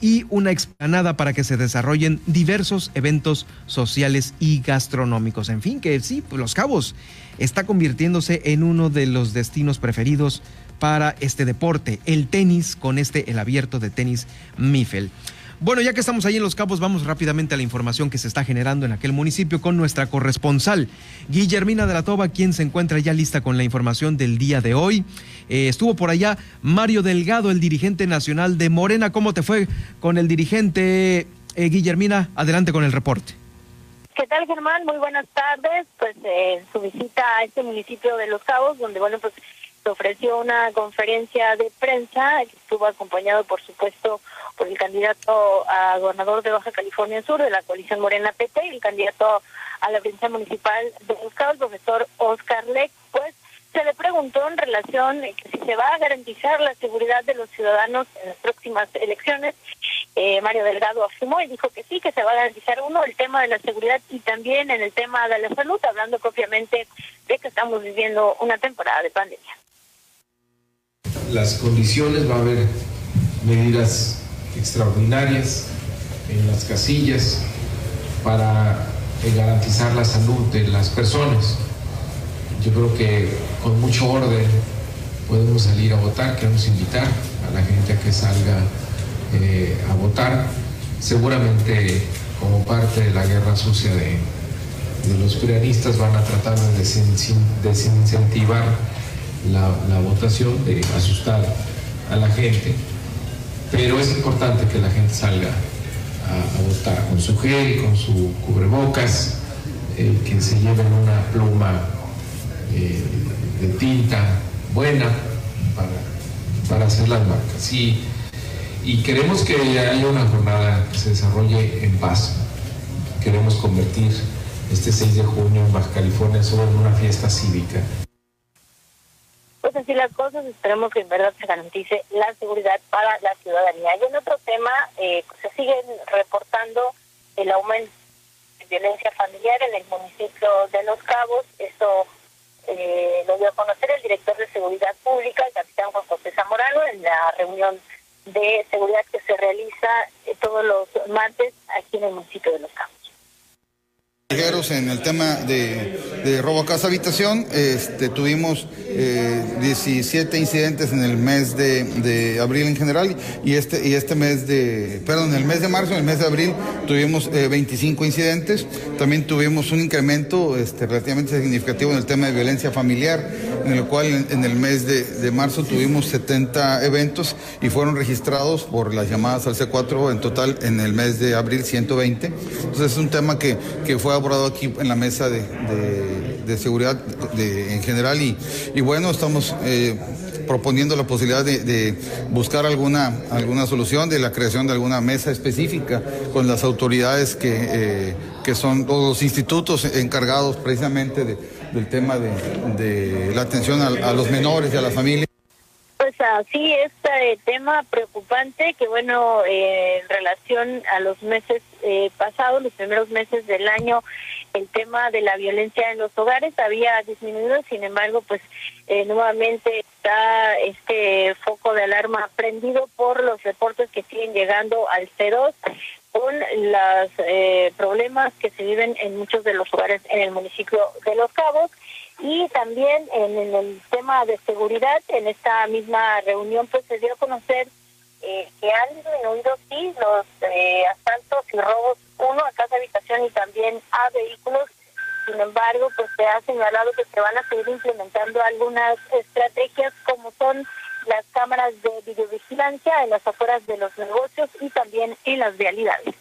y una explanada para que se desarrollen diversos eventos sociales y gastronómicos. En fin, que sí, pues, Los Cabos está convirtiéndose en uno de los destinos preferidos para este deporte, el tenis, con este, el abierto de tenis Mifel. Bueno, ya que estamos ahí en Los Cabos, vamos rápidamente a la información que se está generando en aquel municipio con nuestra corresponsal, Guillermina de la Toba, quien se encuentra ya lista con la información del día de hoy. Eh, estuvo por allá Mario Delgado, el dirigente nacional de Morena. ¿Cómo te fue con el dirigente eh, Guillermina? Adelante con el reporte. ¿Qué tal, Germán? Muy buenas tardes. Pues eh, su visita a este municipio de Los Cabos, donde, bueno, pues se ofreció una conferencia de prensa que estuvo acompañado, por supuesto, por el candidato a gobernador de Baja California Sur de la coalición Morena PT y el candidato a la presidencia municipal de Los Cabos, el profesor Oscar Leck, pues se le preguntó en relación que si se va a garantizar la seguridad de los ciudadanos en las próximas elecciones. Eh, Mario Delgado afirmó y dijo que sí, que se va a garantizar uno el tema de la seguridad y también en el tema de la salud, hablando propiamente de que estamos viviendo una temporada de pandemia las condiciones, va a haber medidas extraordinarias en las casillas para eh, garantizar la salud de las personas. Yo creo que con mucho orden podemos salir a votar, queremos invitar a la gente a que salga eh, a votar, seguramente como parte de la guerra sucia de, los prianistas van a tratar de desincentivar la, votación, de asustar a la gente, pero es importante que la gente salga a, votar con su gel, con su cubrebocas, eh, que se lleven una pluma eh, de tinta buena para, hacer las marcas. Y, y queremos que haya una jornada que se desarrolle en paz. Queremos convertir este 6 de junio en Baja California Sur en una fiesta cívica así las cosas, esperemos que en verdad se garantice la seguridad para la ciudadanía. Y en otro tema, eh, se siguen reportando el aumento de violencia familiar en el municipio de Los Cabos. Esto eh, lo dio a conocer el director de Seguridad Pública, el capitán Juan José Zamorano, en la reunión de seguridad que se realiza eh, todos los martes aquí en el municipio de Los Cabos en el tema de, robo casa habitación, este, tuvimos 17 eh, incidentes en el mes de, abril en general y este, y este mes de, perdón, en el mes de marzo, en el mes de abril tuvimos 25 incidentes, también tuvimos un incremento este, relativamente significativo en el tema de violencia familiar, en el cual en, el mes de, de, marzo tuvimos 70 eventos y fueron registrados por las llamadas al C4 en total en el mes de abril 120. Entonces es un tema que, que fue abordado aquí en la mesa de, seguridad en general y, bueno, estamos... Eh, proponiendo la posibilidad de, buscar alguna, alguna solución de la creación de alguna mesa específica con las autoridades que, eh, que son todos los institutos encargados precisamente del tema de, la atención a, los menores y a las familias. Pues así, este tema preocupante que bueno, eh, en relación a los meses eh, pasados, los primeros meses del año, el tema de la violencia en los hogares había disminuido, sin embargo, pues eh, nuevamente está este foco de alarma prendido por los reportes que siguen llegando al C2 con los eh, problemas que se viven en muchos de los hogares en el municipio de Los Cabos y también en, el tema de seguridad, en esta misma reunión pues se dio a conocer eh, que han disminuido sí los asaltos y robos uno a casa habitación y también a vehículos. Sin embargo, pues se ha señalado que se van a seguir implementando algunas estrategias como son las cámaras de videovigilancia en las afueras de los negocios y también en las vialidades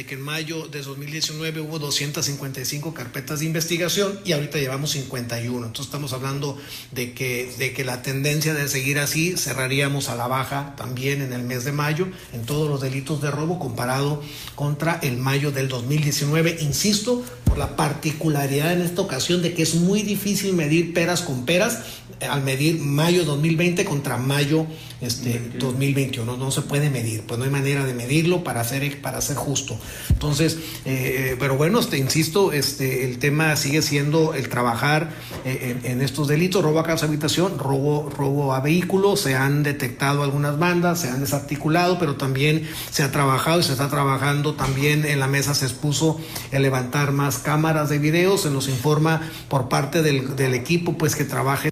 de que en mayo de 2019 hubo 255 carpetas de investigación y ahorita llevamos 51. Entonces estamos hablando de que, de que la tendencia de seguir así cerraríamos a la baja también en el mes de mayo en todos los delitos de robo comparado contra el mayo del 2019. Insisto, por la particularidad en esta ocasión de que es muy difícil medir peras con peras al medir mayo 2020 contra mayo este 2021 no se puede medir pues no hay manera de medirlo para ser para ser justo. Entonces eh, pero bueno este insisto este el tema sigue siendo el trabajar eh, en, estos delitos robo a casa habitación robo robo a vehículos se han detectado algunas bandas se han desarticulado pero también se ha trabajado y se está trabajando también. En la mesa se expuso el levantar más cámaras de video se nos informa por parte del, del equipo pues que trabaje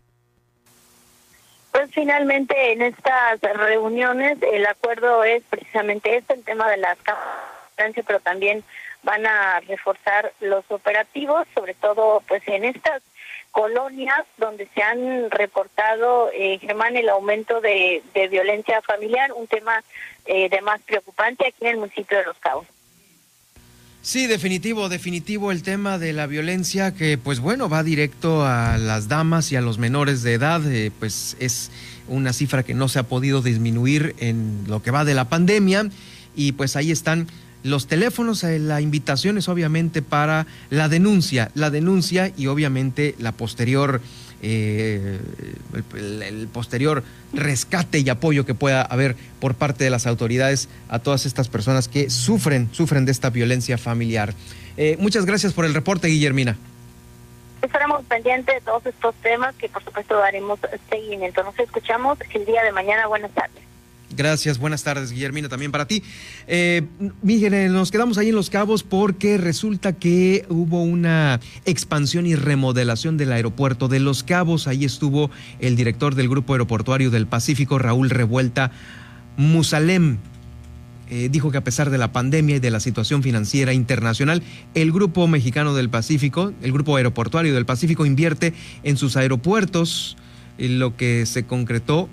finalmente en estas reuniones el acuerdo es precisamente este, el tema de las cámaras, pero también van a reforzar los operativos, sobre todo pues en estas colonias donde se han reportado, eh, Germán, el aumento de, violencia familiar, un tema eh, de más preocupante aquí en el municipio de Los Cabos. Sí, definitivo, definitivo el tema de la violencia que pues bueno va directo a las damas y a los menores de edad, eh, pues es una cifra que no se ha podido disminuir en lo que va de la pandemia. Y pues ahí están los teléfonos, eh, la invitación es obviamente para la denuncia, la denuncia y obviamente la posterior eh, el, posterior rescate y apoyo que pueda haber por parte de las autoridades a todas estas personas que sufren, sufren de esta violencia familiar. Eh, muchas gracias por el reporte, Guillermina. Estaremos pendientes de todos estos temas que por supuesto daremos seguimiento. Nos escuchamos el día de mañana. Buenas tardes. Gracias, buenas tardes, Guillermina, también para ti. Eh, eh, nos quedamos ahí en Los Cabos porque resulta que hubo una expansión y remodelación del aeropuerto de Los Cabos. Ahí estuvo el director del Grupo Aeroportuario del Pacífico, Raúl Revuelta Musalem. Eh, dijo que a pesar de la pandemia y de la situación financiera internacional, el Grupo Mexicano del Pacífico, el Grupo Aeroportuario del Pacífico, invierte en sus aeropuertos, lo que se concretó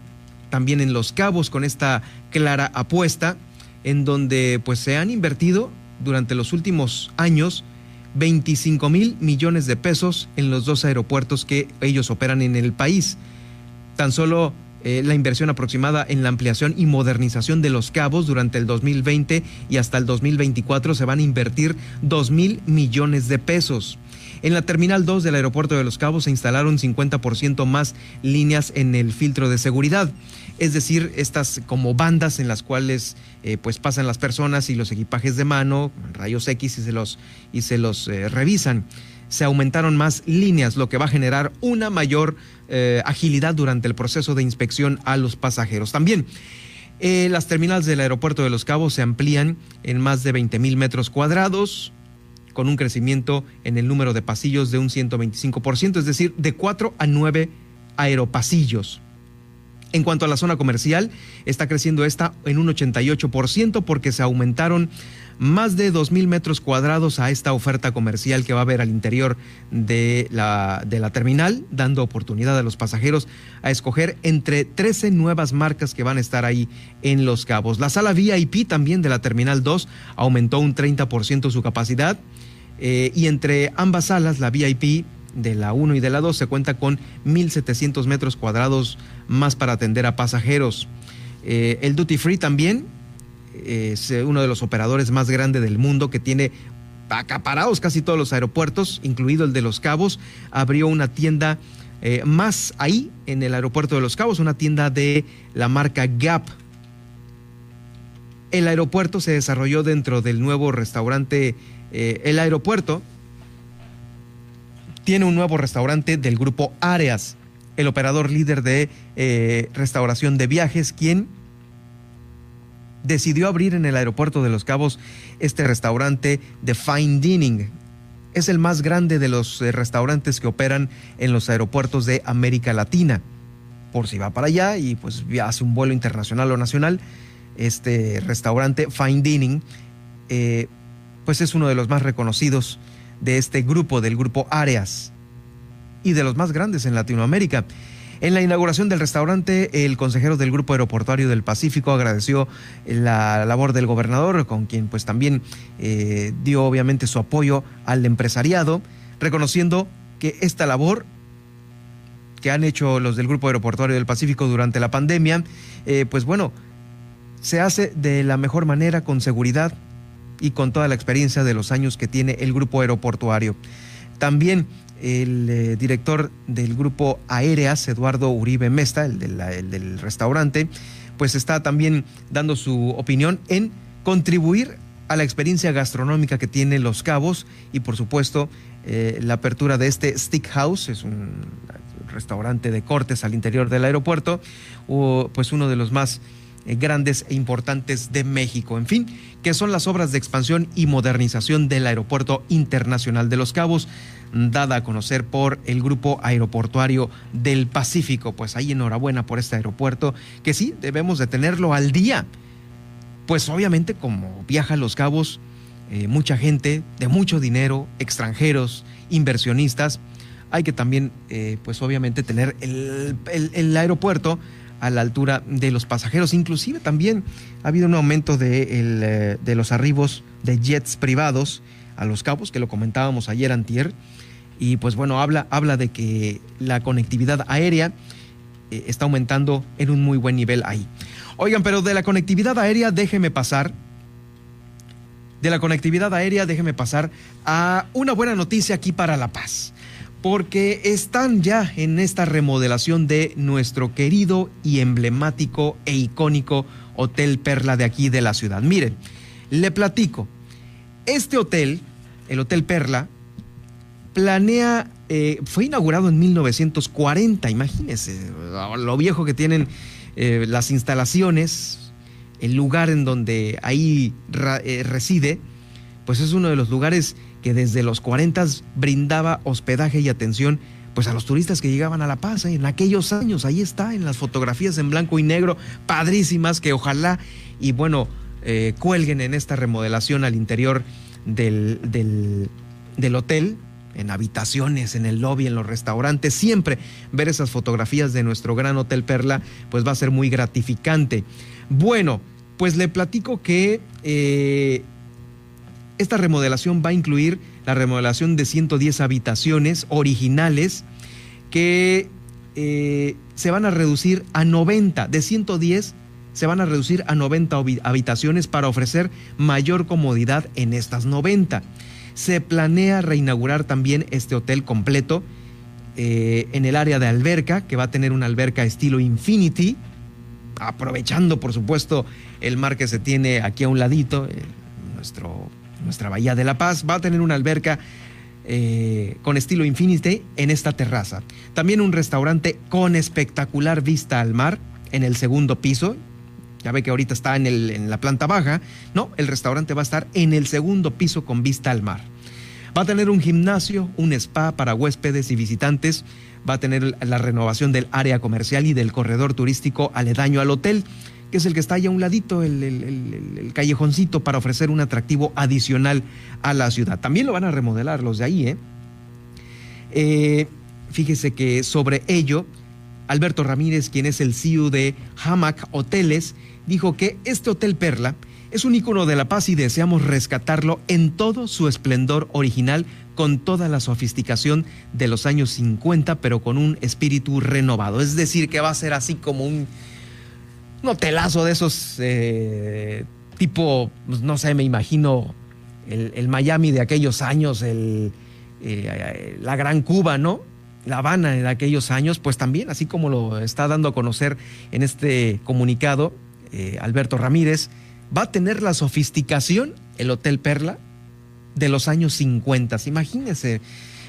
también en Los Cabos con esta clara apuesta en donde pues se han invertido durante los últimos años 25 mil millones de pesos en los dos aeropuertos que ellos operan en el país. Tan solo eh, la inversión aproximada en la ampliación y modernización de los cabos durante el 2020 y hasta el 2024 se van a invertir 2 mil millones de pesos. En la Terminal 2 del Aeropuerto de Los Cabos se instalaron 50% más líneas en el filtro de seguridad es decir, estas como bandas en las cuales eh, pues pasan las personas y los equipajes de mano, rayos X y se los, y se los eh, revisan. Se aumentaron más líneas, lo que va a generar una mayor eh, agilidad durante el proceso de inspección a los pasajeros. También las terminales del aeropuerto de Los Cabos se amplían en más de 20 mil metros cuadrados, con un crecimiento en el número de pasillos de un 125%, es decir, de 4 a 9 aeropasillos. En cuanto a la zona comercial, está creciendo esta en un 88% porque se aumentaron más de 2.000 metros cuadrados a esta oferta comercial que va a haber al interior de la, de la terminal, dando oportunidad a los pasajeros a escoger entre 13 nuevas marcas que van a estar ahí en Los Cabos. La sala VIP también de la Terminal 2 aumentó un 30% su capacidad eh, y entre ambas salas, la VIP de la 1 y de la 2 se cuenta con 1.700 metros cuadrados más para atender a pasajeros. Eh, el Duty Free también es eh, uno de los operadores más grandes del mundo que tiene acaparados casi todos los aeropuertos, incluido el de Los Cabos, abrió una tienda más ahí en el aeropuerto de Los Cabos, una tienda de la marca Gap. El aeropuerto se desarrolló dentro del nuevo restaurante, el aeropuerto tiene un nuevo restaurante del grupo Areas, el operador líder de eh, restauración de viajes, quien decidió abrir en el aeropuerto de Los Cabos este restaurante de Fine Dining. Es el más grande de los eh, restaurantes que operan en los aeropuertos de América Latina. Por si va para allá y pues hace un vuelo internacional o nacional, este restaurante Fine Dining, eh, pues es uno de los más reconocidos de este grupo, del grupo Áreas, y de los más grandes en Latinoamérica. En la inauguración del restaurante, el consejero del Grupo Aeroportuario del Pacífico agradeció la labor del gobernador, con quien pues también eh, dio obviamente su apoyo al empresariado, reconociendo que esta labor que han hecho los del Grupo Aeroportuario del Pacífico durante la pandemia, eh, pues bueno, se hace de la mejor manera, con seguridad, y con toda la experiencia de los años que tiene el grupo aeroportuario. También el eh, director del grupo Aéreas, Eduardo Uribe Mesta, el, del restaurante, pues está también dando su opinión en contribuir a la experiencia gastronómica que tiene Los Cabos y por supuesto eh, la apertura de este Stick House, es un restaurante de cortes al interior del aeropuerto, o, pues uno de los más grandes e importantes de México. En fin, que son las obras de expansión y modernización del Aeropuerto Internacional de Los Cabos, dada a conocer por el Grupo Aeroportuario del Pacífico. Pues ahí enhorabuena por este aeropuerto, que sí, debemos de tenerlo al día. Pues obviamente como viaja a Los Cabos eh, mucha gente de mucho dinero, extranjeros, inversionistas, hay que también, eh, pues obviamente, tener el, el aeropuerto a la altura de los pasajeros. Inclusive también ha habido un aumento de, eh, de los arribos de jets privados a los cabos, que lo comentábamos ayer antier. Y pues bueno, habla, habla de que la conectividad aérea eh, está aumentando en un muy buen nivel ahí. Oigan, pero de la conectividad aérea déjeme pasar. De la conectividad aérea déjeme pasar a una buena noticia aquí para La Paz porque están ya en esta remodelación de nuestro querido y emblemático e icónico Hotel Perla de aquí de la ciudad. Miren, le platico. Este hotel, el Hotel Perla, planea, eh, fue inaugurado en 1940, imagínense lo viejo que tienen eh, las instalaciones, el lugar en donde ahí eh, reside, pues es uno de los lugares que desde los 40 brindaba hospedaje y atención pues a los turistas que llegaban a La Paz ¿eh? en aquellos años. Ahí está, en las fotografías en blanco y negro, padrísimas, que ojalá y bueno, eh, cuelguen en esta remodelación al interior del, del, hotel, en habitaciones, en el lobby, en los restaurantes, siempre ver esas fotografías de nuestro gran Hotel Perla, pues va a ser muy gratificante. Bueno, pues le platico que eh, esta remodelación va a incluir la remodelación de 110 habitaciones originales que eh, se van a reducir a 90, de 110 se van a reducir a 90 habitaciones para ofrecer mayor comodidad en estas 90. Se planea reinaugurar también este hotel completo eh, en el área de alberca, que va a tener una alberca estilo Infinity, aprovechando por supuesto el mar que se tiene aquí a un ladito, eh, nuestro nuestra Bahía de la Paz, va a tener una alberca eh, con estilo Infinity en esta terraza. También un restaurante con espectacular vista al mar en el segundo piso. Ya ve que ahorita está en, en la planta baja. No, el restaurante va a estar en el segundo piso con vista al mar. Va a tener un gimnasio, un spa para huéspedes y visitantes va a tener la renovación del área comercial y del corredor turístico aledaño al hotel, que es el que está ahí a un ladito, el, el callejoncito, para ofrecer un atractivo adicional a la ciudad. También lo van a remodelar los de ahí, ¿eh? eh fíjese que sobre ello, Alberto Ramírez, quien es el CEO de Hamac Hoteles, dijo que este Hotel Perla es un icono de la paz y deseamos rescatarlo en todo su esplendor original, con toda la sofisticación de los años 50, pero con un espíritu renovado. Es decir, que va a ser así como un, hotelazo de esos eh, tipo, pues, no sé, me imagino el, Miami de aquellos años, el, eh, la Gran Cuba, ¿no? La Habana de aquellos años, pues también, así como lo está dando a conocer en este comunicado eh, Alberto Ramírez, va a tener la sofisticación, el Hotel Perla, de los años 50. Imagínense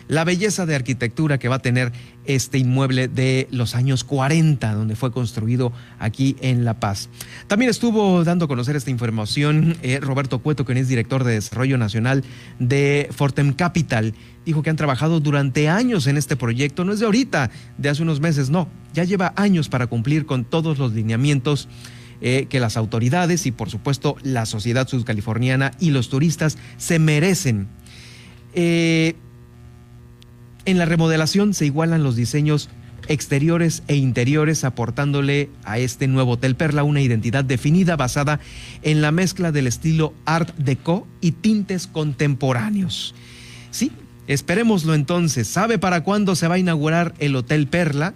la belleza de arquitectura que va a tener este inmueble de los años 40, donde fue construido aquí en La Paz. También estuvo dando a conocer esta información eh, Roberto Cueto, quien es director de Desarrollo Nacional de Fortem Capital. Dijo que han trabajado durante años en este proyecto, no es de ahorita, de hace unos meses, no, ya lleva años para cumplir con todos los lineamientos eh, que las autoridades y por supuesto la sociedad sudcaliforniana y los turistas se merecen. Eh, en la remodelación se igualan los diseños exteriores e interiores, aportándole a este nuevo Hotel Perla una identidad definida basada en la mezcla del estilo Art Deco y tintes contemporáneos. Sí, esperémoslo entonces. ¿Sabe para cuándo se va a inaugurar el Hotel Perla?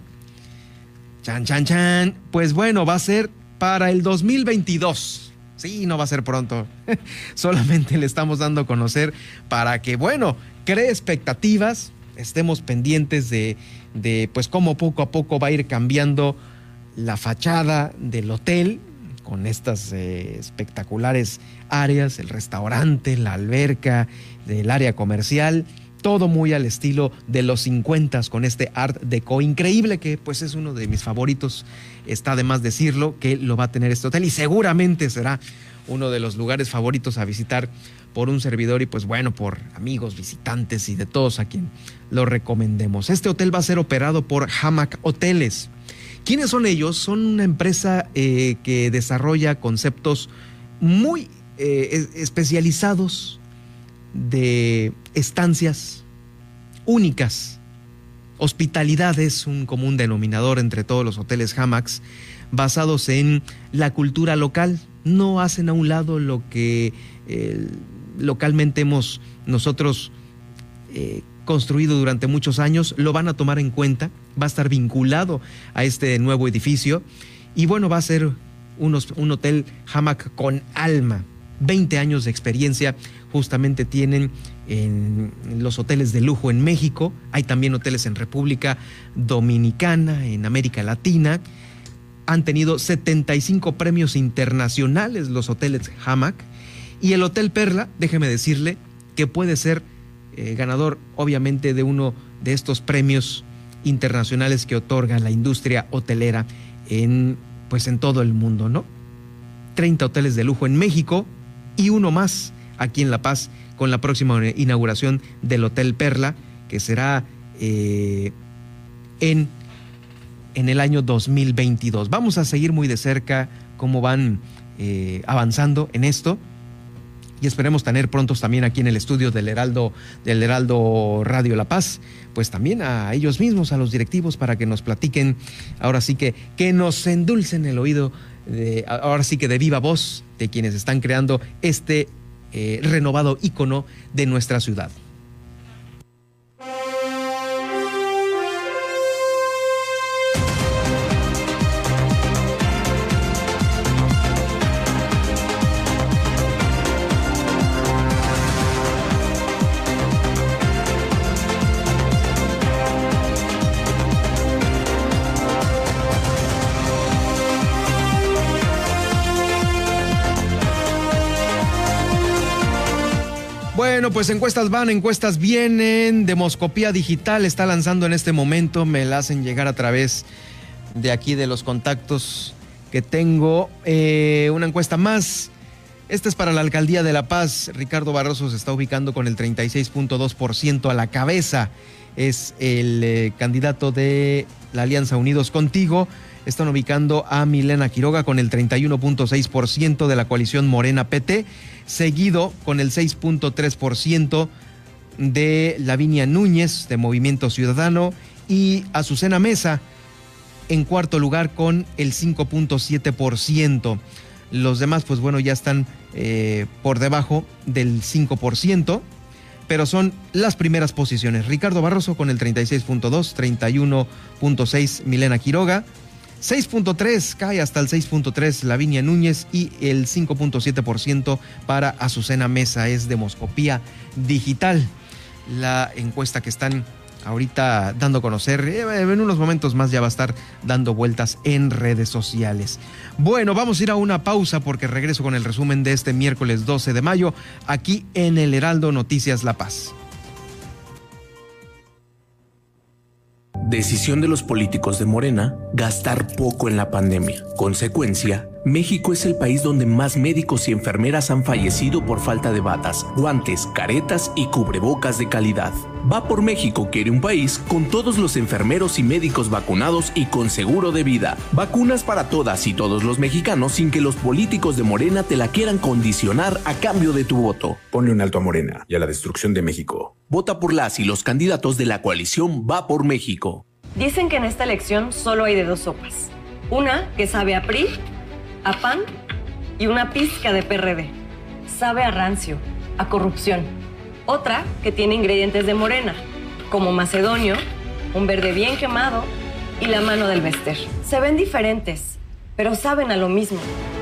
Chan, chan, chan. Pues bueno, va a ser para el 2022. Sí, no va a ser pronto. (laughs) Solamente le estamos dando a conocer para que, bueno, cree expectativas, estemos pendientes de, de pues cómo poco a poco va a ir cambiando la fachada del hotel con estas eh, espectaculares áreas, el restaurante, la alberca, del área comercial todo muy al estilo de los 50 con este Art Deco. Increíble que pues es uno de mis favoritos, está de más decirlo, que lo va a tener este hotel y seguramente será uno de los lugares favoritos a visitar por un servidor y pues bueno, por amigos, visitantes y de todos a quien lo recomendemos. Este hotel va a ser operado por Hamac Hoteles. ¿Quiénes son ellos? Son una empresa eh, que desarrolla conceptos muy eh, especializados de estancias únicas. Hospitalidad es un común denominador entre todos los hoteles Hamax basados en la cultura local. No hacen a un lado lo que eh, localmente hemos nosotros eh, construido durante muchos años, lo van a tomar en cuenta, va a estar vinculado a este nuevo edificio y bueno, va a ser un hotel hamac con alma. 20 años de experiencia justamente tienen en los hoteles de lujo en México, hay también hoteles en República Dominicana, en América Latina. Han tenido 75 premios internacionales los hoteles Hamac y el Hotel Perla, déjeme decirle que puede ser eh, ganador obviamente de uno de estos premios internacionales que otorga la industria hotelera en pues en todo el mundo, ¿no? 30 hoteles de lujo en México, y uno más aquí en La Paz con la próxima inauguración del Hotel Perla, que será eh, en, en el año 2022. Vamos a seguir muy de cerca cómo van eh, avanzando en esto y esperemos tener prontos también aquí en el estudio del Heraldo, del Heraldo Radio La Paz, pues también a ellos mismos, a los directivos, para que nos platiquen, ahora sí que, que nos endulcen el oído ahora sí que de viva voz de quienes están creando este eh, renovado icono de nuestra ciudad. Bueno, pues encuestas van, encuestas vienen. Demoscopía Digital está lanzando en este momento. Me la hacen llegar a través de aquí de los contactos que tengo. Eh, una encuesta más. Este es para la alcaldía de La Paz. Ricardo Barroso se está ubicando con el 36.2% a la cabeza. Es el eh, candidato de la Alianza Unidos Contigo. Están ubicando a Milena Quiroga con el 31.6% de la coalición Morena PT, seguido con el 6.3% de Lavinia Núñez de Movimiento Ciudadano y Azucena Mesa en cuarto lugar con el 5.7%. Los demás, pues bueno, ya están eh, por debajo del 5%, pero son las primeras posiciones. Ricardo Barroso con el 36.2, 31.6 Milena Quiroga, 6.3 cae hasta el 6.3 Lavinia Núñez y el 5.7% para Azucena Mesa es demoscopía digital. La encuesta que están ahorita dando a conocer. Eh, en unos momentos más ya va a estar dando vueltas en redes sociales. Bueno, vamos a ir a una pausa porque regreso con el resumen de este miércoles 12 de mayo aquí en el Heraldo Noticias La Paz. Decisión de los políticos de Morena, gastar poco en la pandemia. Consecuencia, México es el país donde más médicos y enfermeras han fallecido por falta de batas, guantes, caretas y cubrebocas de calidad. Va por México quiere un país con todos los enfermeros y médicos vacunados y con seguro de vida. Vacunas para todas y todos los mexicanos sin que los políticos de Morena te la quieran condicionar a cambio de tu voto. Ponle un alto a Morena y a la destrucción de México. Vota por las y los candidatos de la coalición Va por México. Dicen que en esta elección solo hay de dos sopas. Una que sabe a PRI, a PAN y una pizca de PRD. Sabe a rancio, a corrupción. Otra que tiene ingredientes de morena, como macedonio, un verde bien quemado y la mano del Bester. Se ven diferentes, pero saben a lo mismo.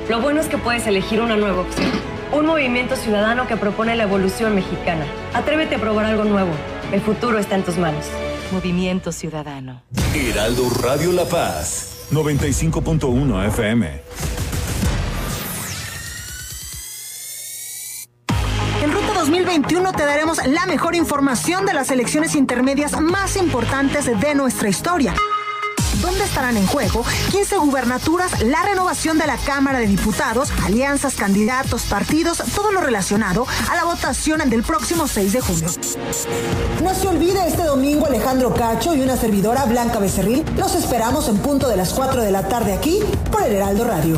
Lo bueno es que puedes elegir una nueva opción. Un movimiento ciudadano que propone la evolución mexicana. Atrévete a probar algo nuevo. El futuro está en tus manos. Movimiento Ciudadano. Heraldo Radio La Paz, 95.1 FM. 2021 te daremos la mejor información de las elecciones intermedias más importantes de nuestra historia dónde estarán en juego 15 gubernaturas, la renovación de la Cámara de Diputados, alianzas, candidatos, partidos, todo lo relacionado a la votación del próximo 6 de junio. No se olvide este domingo Alejandro Cacho y una servidora Blanca Becerril. Los esperamos en punto de las 4 de la tarde aquí por el Heraldo Radio.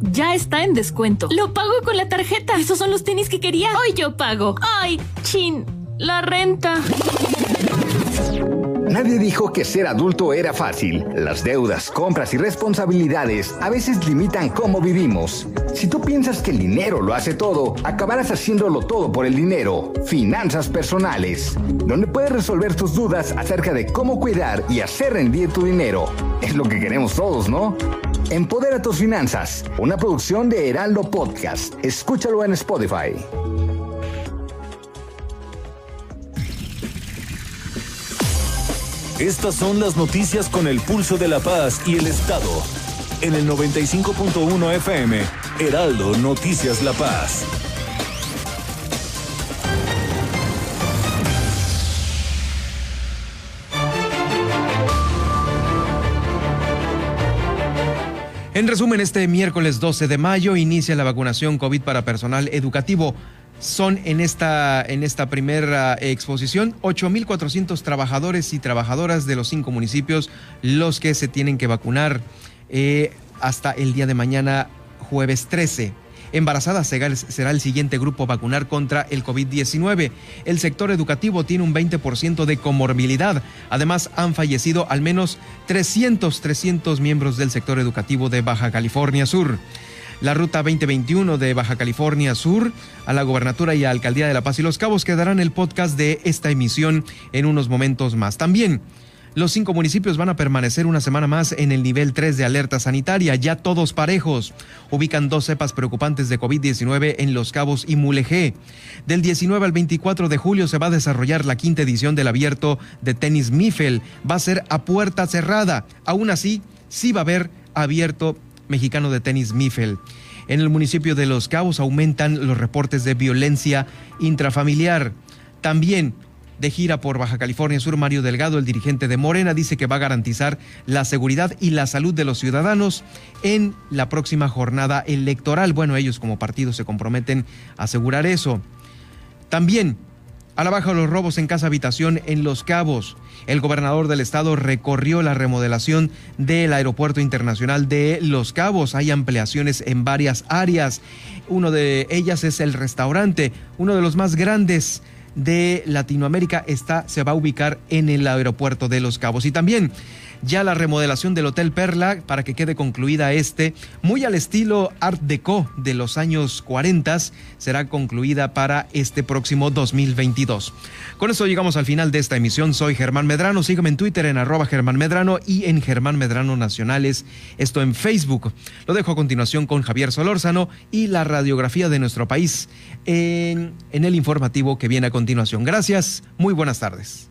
Ya está en descuento. Lo pago con la tarjeta. Esos son los tenis que quería. Hoy yo pago. Ay, chin, la renta. Nadie dijo que ser adulto era fácil. Las deudas, compras y responsabilidades a veces limitan cómo vivimos. Si tú piensas que el dinero lo hace todo, acabarás haciéndolo todo por el dinero. Finanzas personales, donde puedes resolver tus dudas acerca de cómo cuidar y hacer rendir tu dinero. Es lo que queremos todos, ¿no? Empodera tus finanzas, una producción de Heraldo Podcast. Escúchalo en Spotify. Estas son las noticias con el pulso de la paz y el Estado. En el 95.1 FM, Heraldo Noticias La Paz. En resumen, este miércoles 12 de mayo inicia la vacunación COVID para personal educativo. Son en esta, en esta primera exposición 8.400 trabajadores y trabajadoras de los cinco municipios los que se tienen que vacunar eh, hasta el día de mañana, jueves 13. Embarazada será el siguiente grupo a vacunar contra el COVID-19. El sector educativo tiene un 20% de comorbilidad. Además, han fallecido al menos 300, 300 miembros del sector educativo de Baja California Sur. La ruta 2021 de Baja California Sur a la gobernatura y a Alcaldía de La Paz y Los Cabos quedarán el podcast de esta emisión en unos momentos más. También Los cinco municipios van a permanecer una semana más en el nivel 3 de alerta sanitaria, ya todos parejos. Ubican dos cepas preocupantes de COVID-19 en Los Cabos y Mulegé. Del 19 al 24 de julio se va a desarrollar la quinta edición del abierto de tenis Mifel. Va a ser a puerta cerrada. Aún así, sí va a haber abierto mexicano de tenis Mifel. En el municipio de Los Cabos aumentan los reportes de violencia intrafamiliar. También de gira por Baja California Sur, Mario Delgado, el dirigente de Morena, dice que va a garantizar la seguridad y la salud de los ciudadanos en la próxima jornada electoral. Bueno, ellos como partido se comprometen a asegurar eso. También a la baja los robos en casa habitación en Los Cabos. El gobernador del estado recorrió la remodelación del aeropuerto internacional de Los Cabos. Hay ampliaciones en varias áreas. Uno de ellas es el restaurante, uno de los más grandes de Latinoamérica está, se va a ubicar en el aeropuerto de Los Cabos. Y también ya la remodelación del Hotel Perla para que quede concluida este, muy al estilo Art Deco de los años 40, será concluida para este próximo 2022. Con eso llegamos al final de esta emisión. Soy Germán Medrano. Sígueme en Twitter en arroba Germán Medrano y en Germán Medrano Nacionales. Esto en Facebook. Lo dejo a continuación con Javier Solórzano y la radiografía de nuestro país en el informativo que viene a continuación. Gracias. Muy buenas tardes.